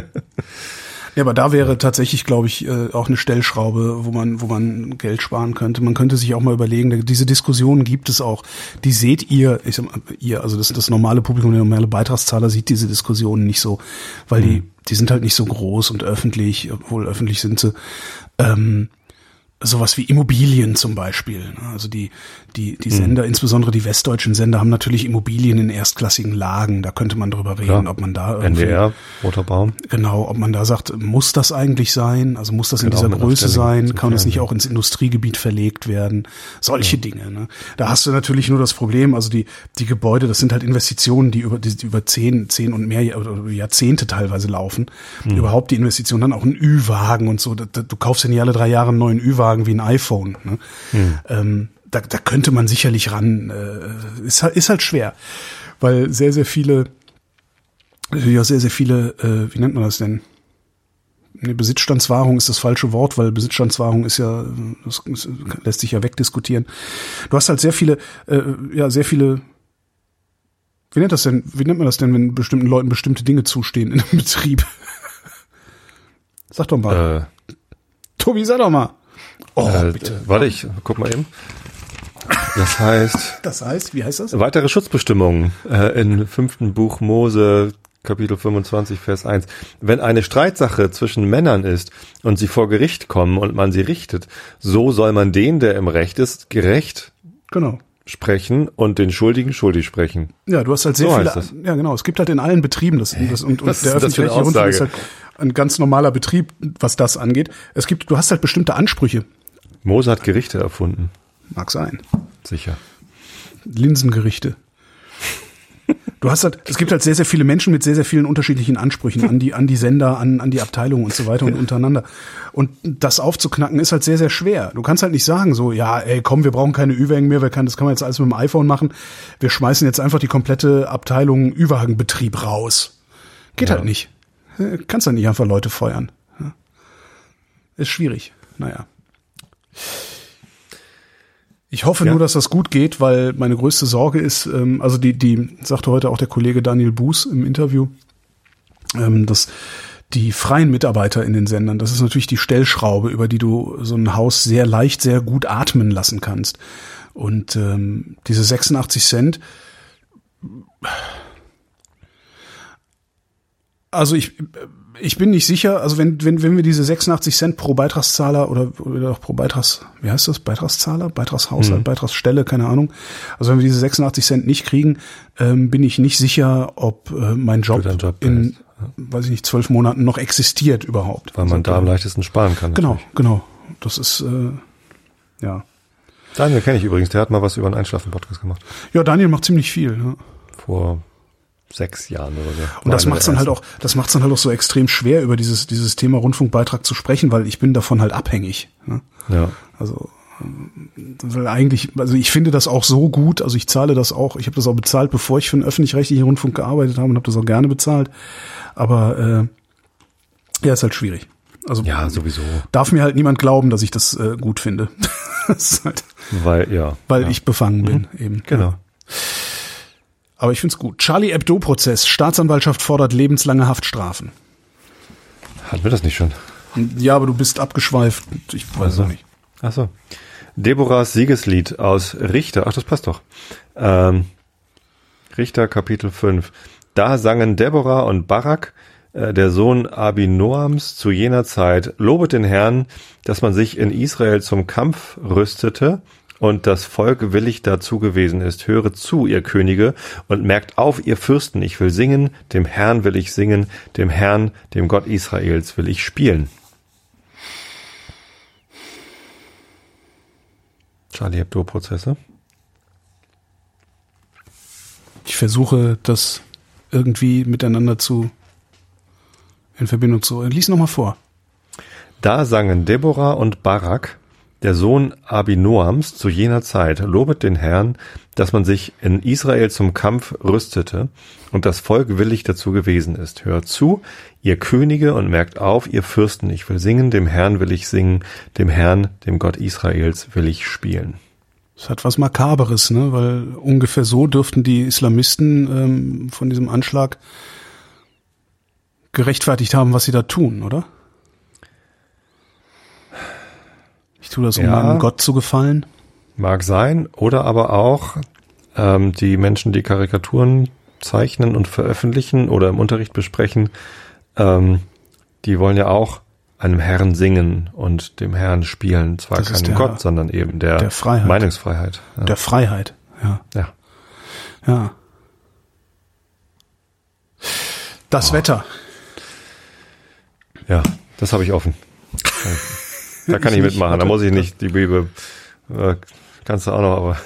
Ja, aber da wäre tatsächlich, glaube ich, äh, auch eine Stellschraube, wo man, wo man Geld sparen könnte. Man könnte sich auch mal überlegen, diese Diskussionen gibt es auch. Die seht ihr, ich sag mal, ihr, also das, das normale Publikum, der normale Beitragszahler sieht diese Diskussionen nicht so, weil die, die sind halt nicht so groß und öffentlich, obwohl öffentlich sind sie. Ähm, sowas wie Immobilien zum Beispiel. ne? Also die, die, die Sender, insbesondere die westdeutschen Sender, haben natürlich Immobilien in erstklassigen Lagen. Da könnte man drüber reden, Klar. ob man da irgendwie NDR, Roter Baum. Genau, ob man da sagt, muss das eigentlich sein? Also muss das in Genau, dieser Größe sein? Kann das nicht auch ins Industriegebiet verlegt werden? Solche Dinge. Ne? Da hast du natürlich nur das Problem, also die, die Gebäude, das sind halt Investitionen, die über, die über zehn, zehn und mehr Jahrzehnte teilweise laufen. Hm. Überhaupt die Investition, dann auch ein Ü-Wagen und so. Du kaufst ja nicht alle drei Jahre einen neuen Ü-Wagen wie ein iPhone. Ne? Hm. Ähm, da, da könnte man sicherlich ran. Äh, ist, halt- ist halt schwer, weil sehr, sehr viele natürlich auch sehr, sehr viele, äh, wie nennt man das denn? Nee, Besitzstandswahrung ist das falsche Wort, weil Besitzstandswahrung ist ja, das, das lässt sich ja wegdiskutieren. Du hast halt sehr viele, äh, ja, sehr viele, wie nennt das denn, wie nennt man das denn, wenn bestimmten Leuten bestimmte Dinge zustehen in einem Betrieb? Sag doch mal. Äh, Tobi, sag doch mal. Oh, äh, bitte. Warte, ich guck mal eben. Das heißt, Das heißt, wie heißt das? weitere Schutzbestimmungen äh, in fünften Buch Mose, Kapitel 25, Vers 1. Wenn eine Streitsache zwischen Männern ist und sie vor Gericht kommen und man sie richtet, so soll man den, der im Recht ist, gerecht Genau. sprechen und den Schuldigen schuldig sprechen. Ja, du hast halt sehr So viele. Ja, genau. Es gibt halt in allen Betrieben das, das und, und der das eine öffentlich-rechtliche Rundfunk ist halt ein ganz normaler Betrieb, was das angeht. Es gibt, du hast halt bestimmte Ansprüche. Mose hat Gerichte erfunden. Mag sein. Sicher. Linsengerichte. Du hast halt, es gibt halt sehr, sehr viele Menschen mit sehr, sehr vielen unterschiedlichen Ansprüchen an die, an die Sender, an, an die Abteilungen und so weiter und untereinander. Und das aufzuknacken ist halt sehr, sehr schwer. Du kannst halt nicht sagen so, ja, ey, komm, wir brauchen keine Ü-Wagen mehr, wir können, das kann man jetzt alles mit dem iPhone machen. Wir schmeißen jetzt einfach die komplette Abteilung Ü-Wagenbetrieb raus. Geht Ja. halt nicht. Kannst halt nicht einfach Leute feuern. Ist schwierig. Naja. Ich hoffe Ja. nur, dass das gut geht, weil meine größte Sorge ist, ähm, also die, die sagte heute auch der Kollege Daniel Buß im Interview, ähm, dass die freien Mitarbeiter in den Sendern, das ist natürlich die Stellschraube, über die du so ein Haus sehr leicht, sehr gut atmen lassen kannst. Und ähm, diese 86 Cent, also ich, ich bin nicht sicher, also wenn, wenn, wenn wir diese 86 Cent pro Beitragszahler oder, oder auch pro Beitrags, wie heißt das, Beitragszahler, Beitragshaushalt, Beitragsstelle, keine Ahnung. Also wenn wir diese 86 Cent nicht kriegen, ähm, bin ich nicht sicher, ob äh, mein Job, Job in, ist, weiß ich nicht, zwölf Monaten noch existiert überhaupt. Weil man Also, da am leichtesten sparen kann. Genau, natürlich. genau. Das ist, äh, ja. Daniel kenne ich übrigens, der hat mal was über einen Einschlafen-Podcast gemacht. Ja, Daniel macht ziemlich viel. Ja. Vor sechs Jahren oder so. Und das der dann halt auch, das macht's dann halt auch so extrem schwer, über dieses, dieses Thema Rundfunkbeitrag zu sprechen, weil ich bin davon halt abhängig. Ne? Ja. Also ähm, weil eigentlich, also ich finde das auch so gut, also ich zahle das auch, ich habe das auch bezahlt, bevor ich für den öffentlich-rechtlichen Rundfunk gearbeitet habe und habe das auch gerne bezahlt. Aber äh, ja, ist halt schwierig. Also Ja, sowieso. darf mir halt niemand glauben, dass ich das äh, gut finde. das halt, Weil, ja. weil ja. ich befangen bin, eben. Genau. Aber ich find's gut. Charlie Hebdo-Prozess. Staatsanwaltschaft fordert lebenslange Haftstrafen. Hatten wir das nicht schon? Ja, aber du bist abgeschweift. Ich weiß Also. auch nicht. Ach so. Deborahs Siegeslied aus Richter. Ach, das passt doch. Ähm, Richter Kapitel 5. Da sangen Deborah und Barak, äh, der Sohn Abinoams, zu jener Zeit, lobet den Herrn, dass man sich in Israel zum Kampf rüstete und das Volk willig dazu gewesen ist. Höret zu, ihr Könige, und merkt auf, ihr Fürsten, ich will singen, dem Herrn will ich singen, dem Herrn, dem Gott Israels will ich spielen. Charlie Hebdo-Prozesse. Ich versuche das irgendwie miteinander zu in Verbindung zu. Lies noch mal vor. Da sangen Deborah und Barak, der Sohn Abinoams, zu jener Zeit, lobet den Herrn, dass man sich in Israel zum Kampf rüstete und das Volk willig dazu gewesen ist. Hört zu, ihr Könige, und merkt auf, ihr Fürsten, ich will singen, dem Herrn will ich singen, dem Herrn, dem Gott Israels will ich spielen. Das hat was Makaberes, ne? Weil ungefähr so dürften die Islamisten ähm, von diesem Anschlag gerechtfertigt haben, was sie da tun, oder? Ich tue das, um Ja. meinem Gott zu gefallen. Mag sein, oder aber auch ähm, die Menschen, die Karikaturen zeichnen und veröffentlichen oder im Unterricht besprechen, ähm, die wollen ja auch einem Herrn singen und dem Herrn spielen. Zwar Das keinem der- Gott, sondern eben der, der Freiheit. Meinungsfreiheit. Ja. Der Freiheit. Ja. ja. Ja. Das Wetter. ja, das habe ich offen. Da kann ich, Ich nicht, mitmachen. Da warte. muss ich nicht die Bibel. Äh, kannst du auch noch, aber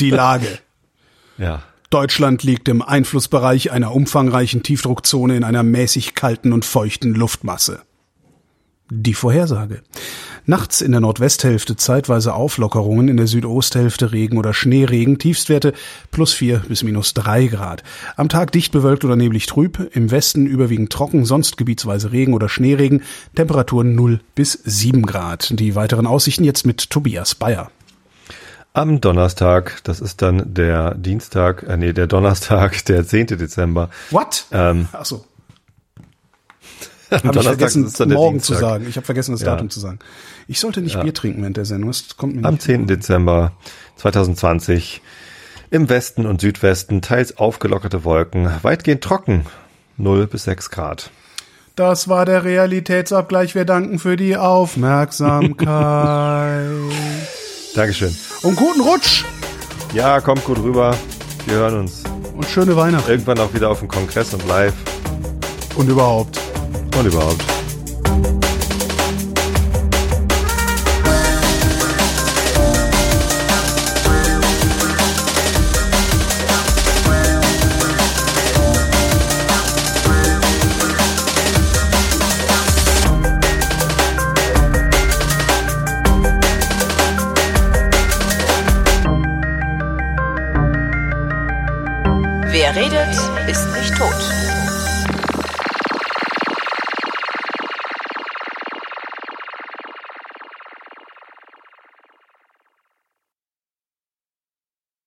Die Lage. ja. Deutschland liegt im Einflussbereich einer umfangreichen Tiefdruckzone in einer mäßig kalten und feuchten Luftmasse. Die Vorhersage. Nachts in der Nordwesthälfte zeitweise Auflockerungen, in der Südosthälfte Regen oder Schneeregen, Tiefstwerte plus vier bis minus drei Grad. Am Tag dicht bewölkt oder neblig trüb, im Westen überwiegend trocken, sonst gebietsweise Regen oder Schneeregen, Temperaturen 0 bis 7 Grad. Die weiteren Aussichten jetzt mit Tobias Bayer. Am Donnerstag, das ist dann der Dienstag, äh, nee, der Donnerstag, der 10. Dezember. What? Ähm, Ach so. Habe ich vergessen, morgen zu sagen. Ich habe vergessen, das Ja. Datum zu sagen. Ich sollte nicht Bier trinken während der Sendung. Das kommt mir Am nicht. 10. Dezember 2020 im Westen und Südwesten teils aufgelockerte Wolken, weitgehend trocken, 0 bis 6 Grad. Das war der Realitätsabgleich. Wir danken für die Aufmerksamkeit. Dankeschön. Und guten Rutsch Ja, kommt gut rüber. Wir hören uns und schöne Weihnachten. irgendwann auch wieder auf dem Kongress und live Und überhaupt. Und überhaupt.